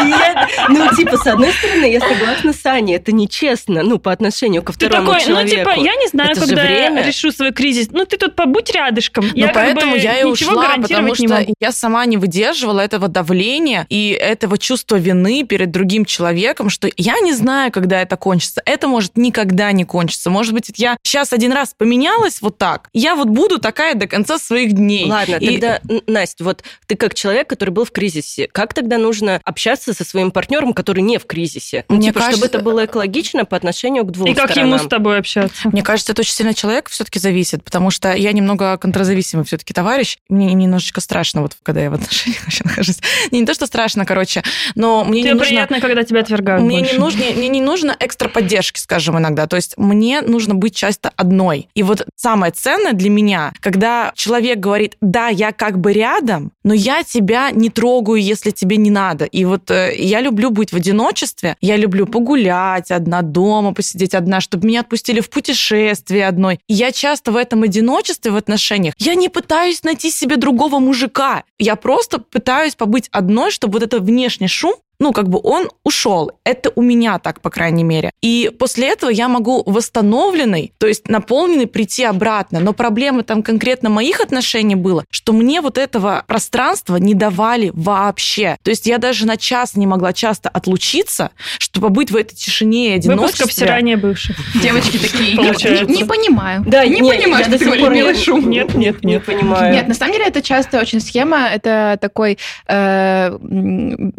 Я- Ну, типа, с одной стороны, я согласна с Аней, это нечестно, ну, по отношению ко Ты второму такой, человеку. ну, типа, я не знаю, Это же когда время. я решу свой кризис. Ну, ты тут побудь рядышком. Ну, я как поэтому бы я и ушла, гарантировать потому не что могу. я сама не выдерживала этого давления и этого чувства вины перед другим человеком, что я не знаю, когда это кончится. Это может никогда не кончиться. Может быть, я сейчас один раз поменялась вот так, я вот буду такая до конца своих дней. Ладно, И- тогда, Настя, вот ты как человек, который был в кризисе, как тогда нужно общаться со своим партнером, который не в кризисе? Ну, Мне типа, кажется- чтобы это было экологично по отношению к двум И как сторонам. ему с тобой общаться? Мне кажется, это очень сильно человек все-таки зависит, потому что я немного контрзависимый все-таки товарищ. Мне немножечко страшно, вот когда я в отношениях вообще нахожусь. Не, не то, что страшно, короче, но мне Тебе не нужно... приятно, когда тебя отвергают Мне больше. не, нужно, мне не нужно экстра поддержки, скажем, иногда. То есть мне нужно быть часто одной. И вот самое ценное для меня, когда человек говорит, да, я как бы рядом, но я тебя не трогаю, если тебе не надо. И вот э, я люблю быть в одиночестве, я люблю погулять одна, дома посидеть одна, чтобы меня отпустили в путешествие одной. И я часто в этом одиночестве в отношениях, я не пытаюсь найти себе другого мужика. Я просто пытаюсь побыть одной, чтобы вот этот внешний шум ну, как бы он ушел. Это у меня так, по крайней мере. И после этого я могу восстановленный, то есть наполненный прийти обратно. Но проблема там конкретно моих отношений была, что мне вот этого пространства не давали вообще. То есть я даже на час не могла часто отлучиться, чтобы быть в этой тишине и Выпуск одиночестве. обсирания бывших. Девочки такие, не, не понимаю. Да, не нет, понимаю, что ты говоришь, милый шум. Нет, нет, Не понимаю. Нет, на самом деле это часто очень схема, это такой э, м,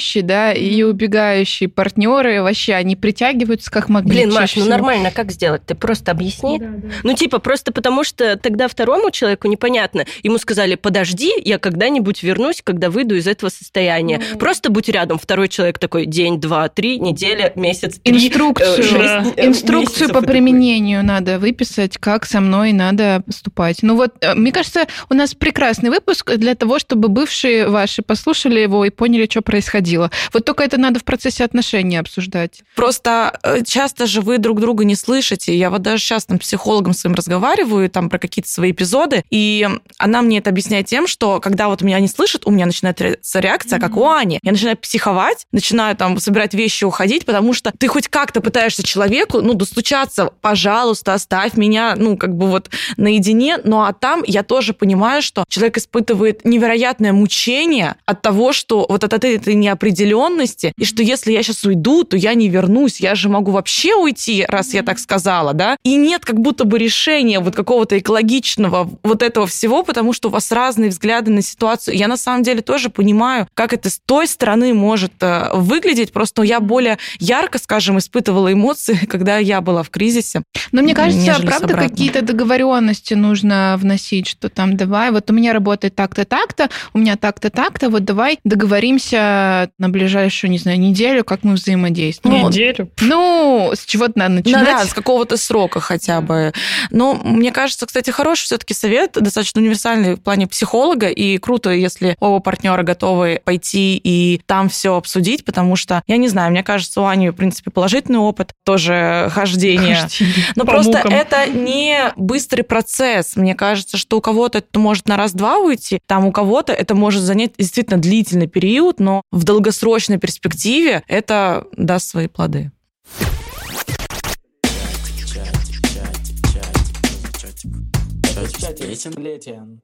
догоняющий, да, и убегающий партнеры вообще, они притягиваются как магнит. Блин, Маш, ну нормально, как сделать? Ты просто объясни. Ну, типа, просто потому что тогда второму человеку непонятно. Ему сказали, подожди, я когда-нибудь вернусь, когда выйду из этого состояния. Просто будь рядом. Второй человек такой, день, два, три, неделя, месяц, три, Инструкцию, э, шесть, Да. э, инструкцию по И такой, применению надо выписать, как со мной надо поступать. Ну вот, э, мне кажется, у нас прекрасный выпуск для того, чтобы бывшие ваши послушали его и поняли, что происходило. Вот только это надо в процессе отношений обсуждать. Просто э, часто же вы друг друга не слышите. Я вот даже сейчас там психологом своим разговариваю там про какие-то свои эпизоды, и она мне это объясняет тем, что когда вот меня не слышат, у меня начинается реакция, как у Ани. Я начинаю психовать, начинаю там собирать вещи, уходить, потому что ты хоть как-то пытаешься человеку, ну, достучаться, пожалуйста, оставь меня, ну, как бы вот наедине, ну, а там я тоже понимаю, что человек испытывает невероятное мучение от того, что вот от этой, этой неопределенности, и что если я сейчас уйду, то я не вернусь, я же могу вообще уйти, раз я так сказала, да? И нет как будто бы решения вот какого-то экологичного вот этого всего, потому что у вас разные взгляды на ситуацию. Я на самом деле тоже понимаю, как это с той стороны может э, выглядеть, просто я более ярко, скажем, испытывала эмоции, когда я была в кризисе. Но мне кажется, правда, какие-то договоренности нужно вносить, что там давай, вот у меня работает так-то, так-то, у меня так-то, так-то, вот давай договоримся на ближайшую, не знаю, неделю, как мы взаимодействуем. Неделю. Ну, с чего-то надо Ну начинать. да, с какого-то срока хотя бы. Но мне кажется, кстати, хороший все-таки совет, достаточно универсальный в плане психолога, и круто, если оба партнера готовы пойти и там все обсудить, потому что, я не знаю, мне кажется, у Ани, в принципе, положительный опыт тоже хождения. Хождение Но по просто мукам. это не быстрый процесс. Мне кажется, что у кого-то это может на раз-два уйти, там у кого-то это может занять действительно длительный период, но в долгосрочной перспективе это даст свои плоды.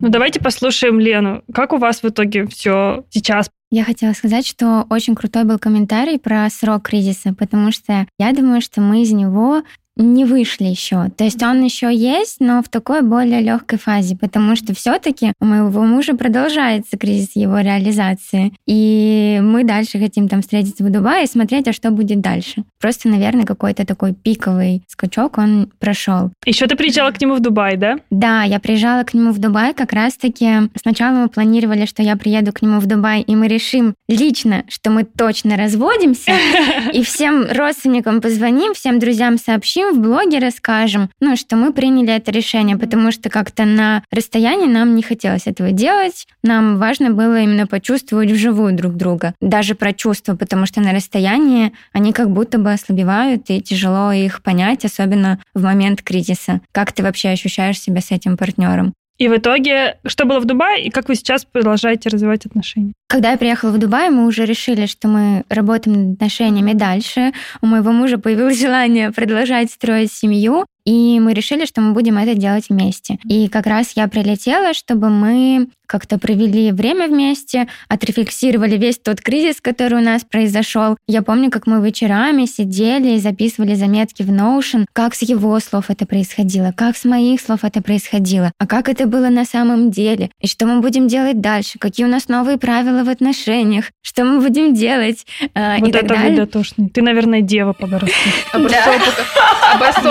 Ну, давайте послушаем Лену. Как у вас в итоге все сейчас? Я хотела сказать, что очень крутой был комментарий про срок кризиса, потому что я думаю, что мы из него не вышли еще. То есть он еще есть, но в такой более легкой фазе, потому что все-таки у моего мужа продолжается кризис его реализации. И мы дальше хотим там встретиться в Дубае и смотреть, а что будет дальше. Просто, наверное, какой-то такой пиковый скачок он прошел. Еще ты приезжала к нему в Дубай, да? Да, я приезжала к нему в Дубай как раз-таки. Сначала мы планировали, что я приеду к нему в Дубай, и мы решим лично, что мы точно разводимся, и всем родственникам позвоним, всем друзьям сообщим, в блоге расскажем, ну, что мы приняли это решение, потому что как-то на расстоянии нам не хотелось этого делать. Нам важно было именно почувствовать вживую друг друга. Даже про чувства, потому что на расстоянии они как будто бы ослабевают, и тяжело их понять, особенно в момент кризиса. Как ты вообще ощущаешь себя с этим партнером? И в итоге, что было в Дубае, и как вы сейчас продолжаете развивать отношения? Когда я приехала в Дубай, мы уже решили, что мы работаем над отношениями дальше. У моего мужа появилось желание продолжать строить семью, и мы решили, что мы будем это делать вместе. И как раз я прилетела, чтобы мы как-то провели время вместе, отрефлексировали весь тот кризис, который у нас произошел. Я помню, как мы вечерами сидели и записывали заметки в Notion, как с его слов это происходило, как с моих слов это происходило, а как это было на самом деле, и что мы будем делать дальше, какие у нас новые правила в отношениях, что мы будем делать э, вот и так это далее. вы дотошный. Ты, наверное, дева по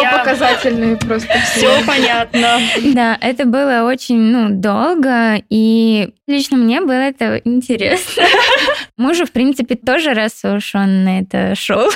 Я- показательные просто. Все понятно. Да, это было очень, ну, долго, и лично мне было это интересно. Мужу, в принципе, тоже раз уж он на это шел.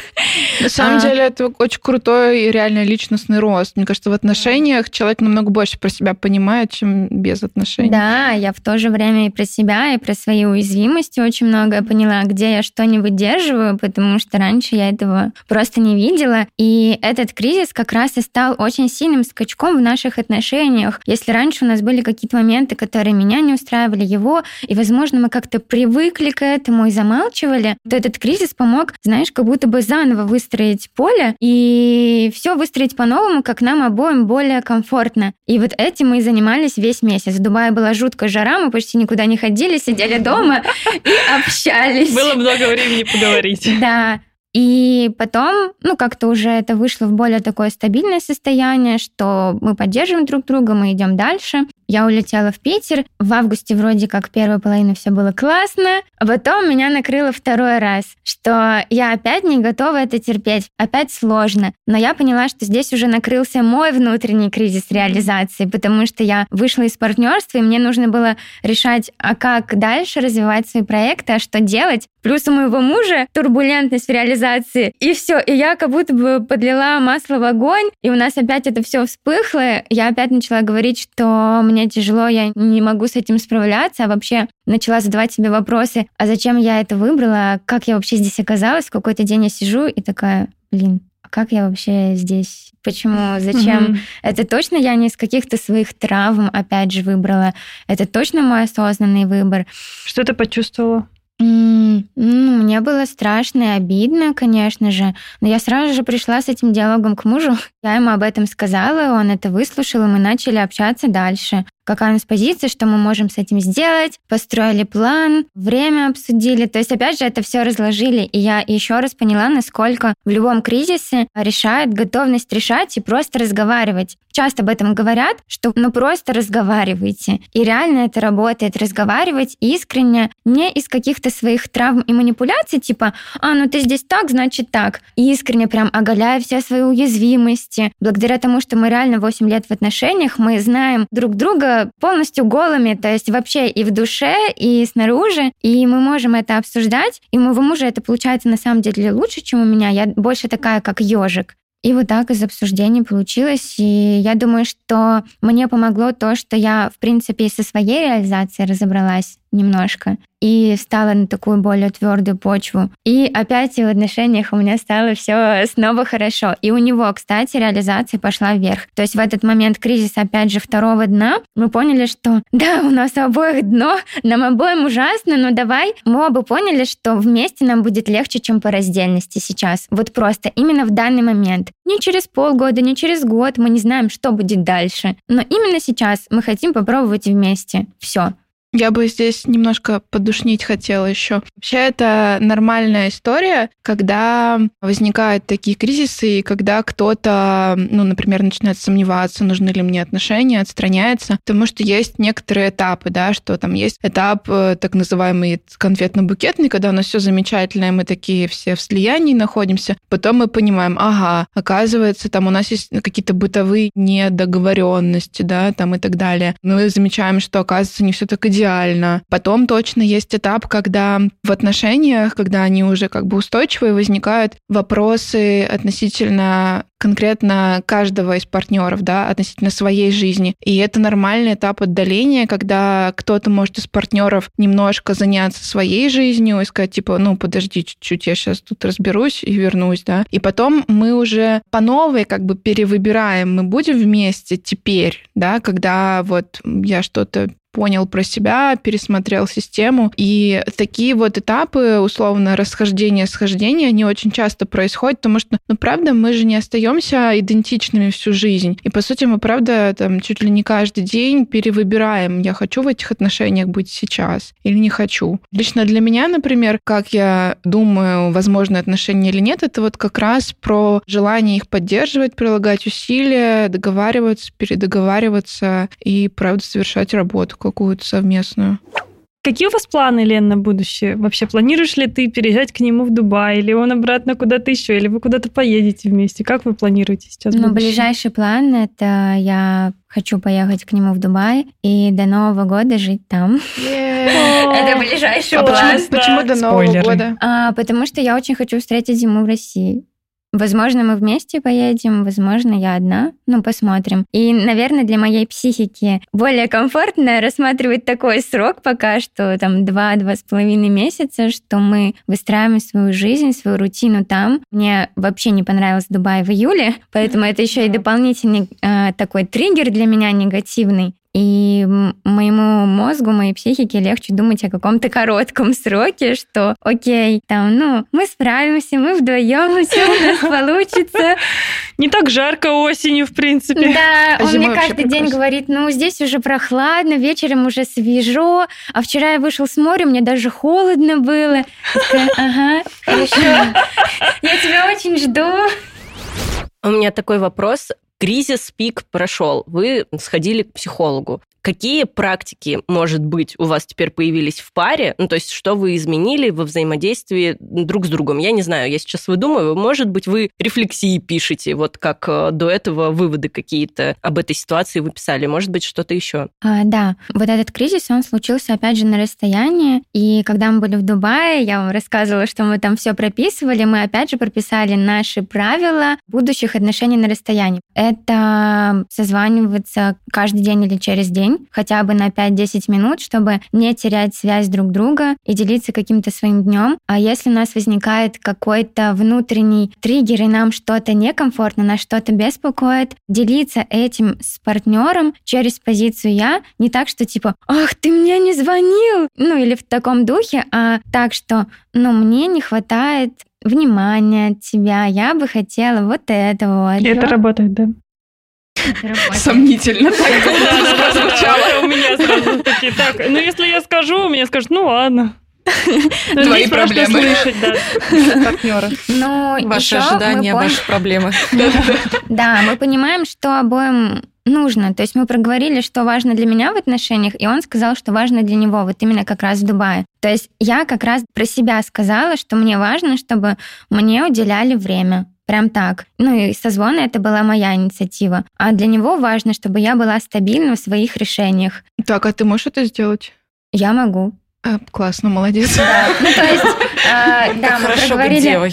На самом А. деле это очень крутой и реально личностный рост. Мне кажется, в отношениях человек намного больше про себя понимает, чем без отношений. Да, я в то же время и про себя, и про свои уязвимости очень многое поняла, где я что не выдерживаю, потому что раньше я этого просто не видела. И этот кризис как раз и стал очень сильным скачком в наших отношениях. Если раньше у нас были какие-то моменты, которые меня не устраивали, его, и, возможно, мы как-то привыкли к этому замалчивали, то этот кризис помог, знаешь, как будто бы заново выстроить поле и все выстроить по-новому, как нам обоим более комфортно. И вот этим мы и занимались весь месяц. В Дубае была жуткая жара, мы почти никуда не ходили, сидели дома и общались. Было много времени поговорить. Да. И потом, ну, как-то уже это вышло в более такое стабильное состояние, что мы поддерживаем друг друга, мы идем дальше. Я улетела в Питер. В августе вроде как первая половина все было классно, а потом меня накрыло второй раз, что я опять не готова это терпеть, опять сложно. Но я поняла, что здесь уже накрылся мой внутренний кризис реализации, потому что я вышла из партнерства, и мне нужно было решать, а как дальше развивать свои проекты, а что делать. Плюс у моего мужа турбулентность в реализации. И все. И я как будто бы подлила масло в огонь, и у нас опять это все вспыхло. Я опять начала говорить, что мне тяжело, я не могу с этим справляться, а вообще начала задавать себе вопросы, а зачем я это выбрала, как я вообще здесь оказалась. В какой-то день я сижу и такая, блин, а как я вообще здесь? Почему? Зачем? Мгм. Это точно я не из каких-то своих травм, опять же, выбрала. Это точно мой осознанный выбор. Что ты почувствовала? Ну, мне было страшно и обидно, конечно же, но я сразу же пришла с этим диалогом к мужу. Я ему об этом сказала, он это выслушал, и мы начали общаться дальше. Какая у нас позиция, что мы можем с этим сделать, построили план, время обсудили. То есть, опять же, это все разложили, и я еще раз поняла, насколько в любом кризисе решает готовность решать и просто разговаривать. Часто об этом говорят, что ну просто разговаривайте. И реально это работает, разговаривать искренне, не из каких-то своих травм и манипуляций, типа, а, ну ты здесь так, значит так. И искренне прям оголяя все свои уязвимости. Благодаря тому, что мы реально 8 лет в отношениях, мы знаем друг друга полностью голыми, то есть вообще и в душе, и снаружи, и мы можем это обсуждать, и у моего мужа это получается на самом деле лучше, чем у меня. Я больше такая, как ежик. И вот так из обсуждений получилось. И я думаю, что мне помогло то, что я, в принципе, со своей реализацией разобралась немножко и стала на такую более твердую почву. И опять в отношениях у меня стало все снова хорошо. И у него, кстати, реализация пошла вверх. То есть в этот момент кризиса, опять же, второго дна, мы поняли, что да, у нас обоих дно, нам обоим ужасно, но давай. Мы оба поняли, что вместе нам будет легче, чем по раздельности сейчас. Вот просто именно в данный момент. Не через полгода, не через год, мы не знаем, что будет дальше. Но именно сейчас мы хотим попробовать вместе. Все. Я бы здесь немножко подушнить хотела еще. Вообще это нормальная история, когда возникают такие кризисы, и когда кто-то, ну, например, начинает сомневаться, нужны ли мне отношения, отстраняется, потому что есть некоторые этапы, да, что там есть этап э, так называемый конфетно-букетный, когда у нас все замечательно, и мы такие все в слиянии находимся. Потом мы понимаем, ага, оказывается, там у нас есть какие-то бытовые недоговоренности, да, там и так далее. Мы замечаем, что, оказывается, не все так идеально идеально. Потом точно есть этап, когда в отношениях, когда они уже как бы устойчивые, возникают вопросы относительно конкретно каждого из партнеров, да, относительно своей жизни. И это нормальный этап отдаления, когда кто-то может из партнеров немножко заняться своей жизнью и сказать, типа, ну, подожди чуть-чуть, я сейчас тут разберусь и вернусь, да. И потом мы уже по новой как бы перевыбираем, мы будем вместе теперь, да, когда вот я что-то понял про себя, пересмотрел систему. И такие вот этапы, условно, расхождения, схождения, они очень часто происходят, потому что, ну, правда, мы же не остаемся идентичными всю жизнь. И, по сути, мы, правда, там, чуть ли не каждый день перевыбираем, я хочу в этих отношениях быть сейчас или не хочу. Лично для меня, например, как я думаю, возможны отношения или нет, это вот как раз про желание их поддерживать, прилагать усилия, договариваться, передоговариваться и, правда, совершать работу какую-то совместную. Какие у вас планы, Лен, на будущее? Вообще, планируешь ли ты переезжать к нему в Дубай, или он обратно куда-то еще, или вы куда-то поедете вместе? Как вы планируете сейчас? Ну, будущее? ближайший план — это я хочу поехать к нему в Дубай и до Нового года жить там. Это ближайший А план. почему, до Нового года? А, потому что я очень хочу встретить зиму в России. Возможно, мы вместе поедем, возможно, я одна. Ну, посмотрим. И, наверное, для моей психики более комфортно рассматривать такой срок пока что, там, два-два с половиной месяца, что мы выстраиваем свою жизнь, свою рутину там. Мне вообще не понравился Дубай в июле, поэтому это еще и дополнительный э, такой триггер для меня негативный. И моему мозгу, моей психике легче думать о каком-то коротком сроке, что окей, там, ну, мы справимся, мы вдвоем, все у нас получится. Не так жарко осенью, в принципе. Да, А он мне каждый день прекрасно. говорит, ну, здесь уже прохладно, вечером уже свежо, а вчера я вышел с моря, мне даже холодно было. Такая, ага, хорошо, я тебя очень жду. У меня такой вопрос. Кризис пик прошел. Вы сходили к психологу. Какие практики, может быть, у вас теперь появились в паре? Ну, то есть, что вы изменили во взаимодействии друг с другом? Я не знаю, я сейчас выдумываю. Может быть, вы рефлексии пишете, вот как э, до этого выводы какие-то об этой ситуации вы писали. Может быть, что-то еще. А, да, вот этот кризис, он случился, опять же, на расстоянии. И когда мы были в Дубае, я вам рассказывала, что мы там все прописывали, мы опять же прописали наши правила будущих отношений на расстоянии. Это созваниваться каждый день или через день, хотя бы на 5-10 минут, чтобы не терять связь друг друга и делиться каким-то своим днем. А если у нас возникает какой-то внутренний триггер, и нам что-то некомфортно, нас что-то беспокоит, делиться этим с партнером через позицию я, не так, что типа, ах, ты мне не звонил, ну или в таком духе, а так, что, ну, мне не хватает внимания от тебя, я бы хотела вот это вот. И это работает, да. Сомнительно так прозвучало. у меня сразу такие, так, ну если я скажу, мне скажут, ну ладно. Ну, Твои проблемы. слышать, да. Партнеры. Ну, Ваши ожидания, пон- ваши проблемы. Да, мы понимаем, что обоим нужно. То есть мы проговорили, что важно для меня в отношениях, и он сказал, что важно для него, вот именно как раз в Дубае. То есть я как раз про себя сказала, что мне важно, чтобы мне уделяли время. Прям так. Ну и созвоны это была моя инициатива. А для него важно, чтобы я была стабильна в своих решениях. Так, а ты можешь это сделать? Я могу. А, классно, молодец. Ну, то есть, а, да, мы проговорили...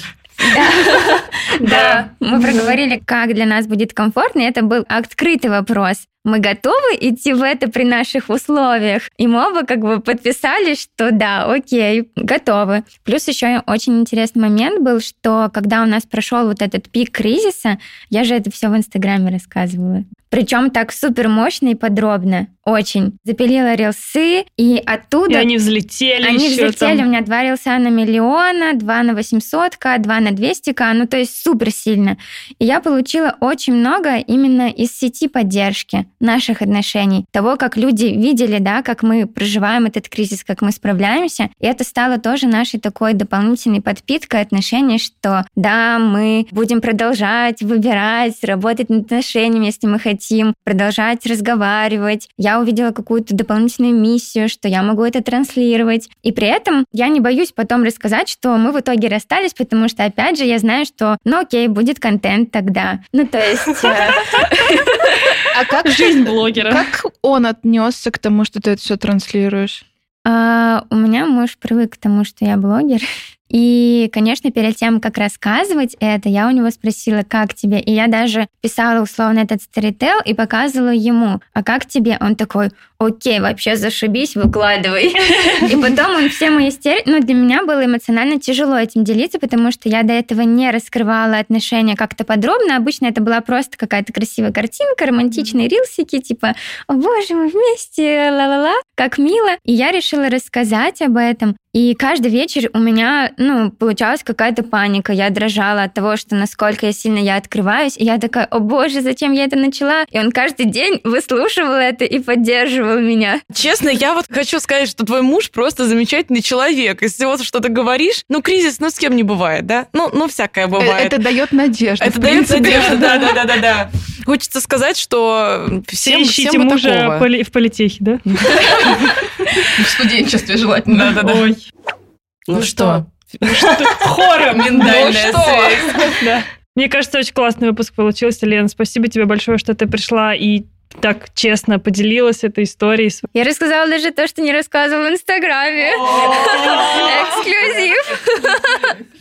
Да, мы проговорили, как для нас будет комфортно, и это был открытый вопрос. Мы готовы идти в это при наших условиях? И мы оба как бы подписали, что да, окей, готовы. Плюс еще очень интересный момент был, что когда у нас прошел вот этот пик кризиса, я же это все в Инстаграме рассказывала. Причем так супер мощно и подробно. Очень. Запилила рилсы, и оттуда... И они взлетели Они еще взлетели, там. у меня два рилса на миллиона, два на 800к, два на 200к, ну то есть супер сильно. И я получила очень много именно из сети поддержки наших отношений, того, как люди видели, да, как мы проживаем этот кризис, как мы справляемся. И это стало тоже нашей такой дополнительной подпиткой отношений, что да, мы будем продолжать выбирать, работать над отношениями, если мы хотим, продолжать разговаривать. Я увидела какую-то дополнительную миссию, что я могу это транслировать. И при этом я не боюсь потом рассказать, что мы в итоге расстались, потому что, опять же, я знаю, что, ну окей, будет контент тогда. Ну, то есть... э, А как Жизнь блогера. Как он отнесся к тому, что ты это все транслируешь? А, у меня муж привык к тому, что я блогер. И, конечно, перед тем, как рассказывать это, я у него спросила, как тебе? И я даже писала условно этот сторител и показывала ему, а как тебе? Он такой, окей, вообще зашибись, выкладывай. И потом он все мои истерики... Ну, для меня было эмоционально тяжело этим делиться, потому что я до этого не раскрывала отношения как-то подробно. Обычно это была просто какая-то красивая картинка, романтичные рилсики, типа, о боже, мы вместе, ла-ла-ла, как мило. И я решила рассказать об этом. И каждый вечер у меня, ну, получалась какая-то паника. Я дрожала от того, что насколько я сильно я открываюсь. И я такая, о боже, зачем я это начала? И он каждый день выслушивал это и поддерживал меня. Честно, я вот хочу сказать, что твой муж просто замечательный человек. Если вот что-то говоришь, ну, кризис, ну, с кем не бывает, да? Ну, ну всякое бывает. Это дает надежду. Это дает надежду, да, да, да, да, да. Хочется сказать, что Все всем, ищите всем мужа поли- в политехе, да? В студенчестве желательно. Да, да, да. Ой. Ну что? Хором. Миндальная Ну что? связь. Мне кажется, очень классный выпуск получился, Лен. Спасибо тебе большое, что ты пришла и так честно поделилась этой историей. Я рассказала даже то, что не рассказывала в Инстаграме. Эксклюзив.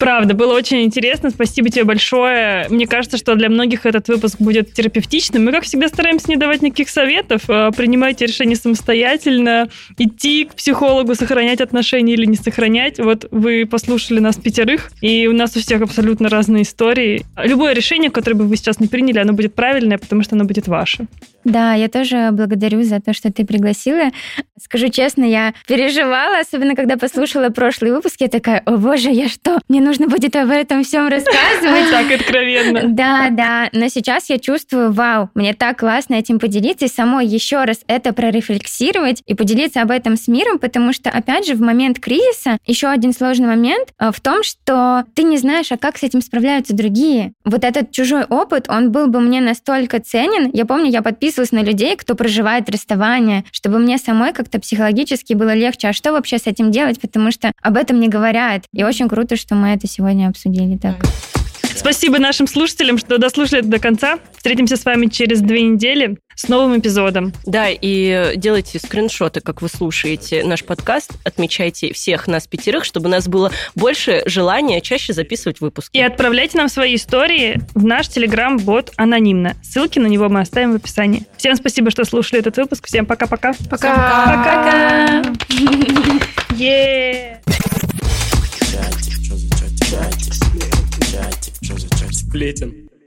Правда, было очень интересно. Спасибо тебе большое. Мне кажется, что для многих этот выпуск будет терапевтичным. Мы, как всегда, стараемся не давать никаких советов. а Принимайте решения самостоятельно. Идти к психологу, сохранять отношения или не сохранять. Вот вы послушали нас пятерых, и у нас у всех абсолютно разные истории. Любое решение, которое бы вы сейчас не приняли, оно будет правильное, потому что оно будет ваше. Да, я тоже благодарю за то, что ты пригласила. Скажу честно, я переживала, особенно когда послушала прошлый выпуск. Я такая, о боже, я что? Мне нужно будет об этом всем рассказывать. Так откровенно. Да, да, но сейчас я чувствую, вау, мне так классно этим поделиться и самой еще раз это прорефлексировать и поделиться об этом с миром, потому что, опять же, в момент кризиса еще один сложный момент э, в том, что ты не знаешь, а как с этим справляются другие. Вот этот чужой опыт, он был бы мне настолько ценен. Я помню, я подписывалась на людей, кто проживает расставание, чтобы мне самой как-то психологически было легче. А что вообще с этим делать? Потому что об этом не говорят. И очень круто, что мы это сегодня обсудили так. Спасибо нашим слушателям, что дослушали это до конца. Встретимся с вами через две недели с новым эпизодом. Да, и делайте скриншоты, как вы слушаете наш подкаст, отмечайте всех нас пятерых, чтобы у нас было больше желания чаще записывать выпуски. И отправляйте нам свои истории в наш телеграм-бот анонимно. Ссылки на него мы оставим в описании. Всем спасибо, что слушали этот выпуск. Всем пока-пока. Пока. Что за чатик? Чатик, сплетен. Чатик, что за чатик? Сплетен.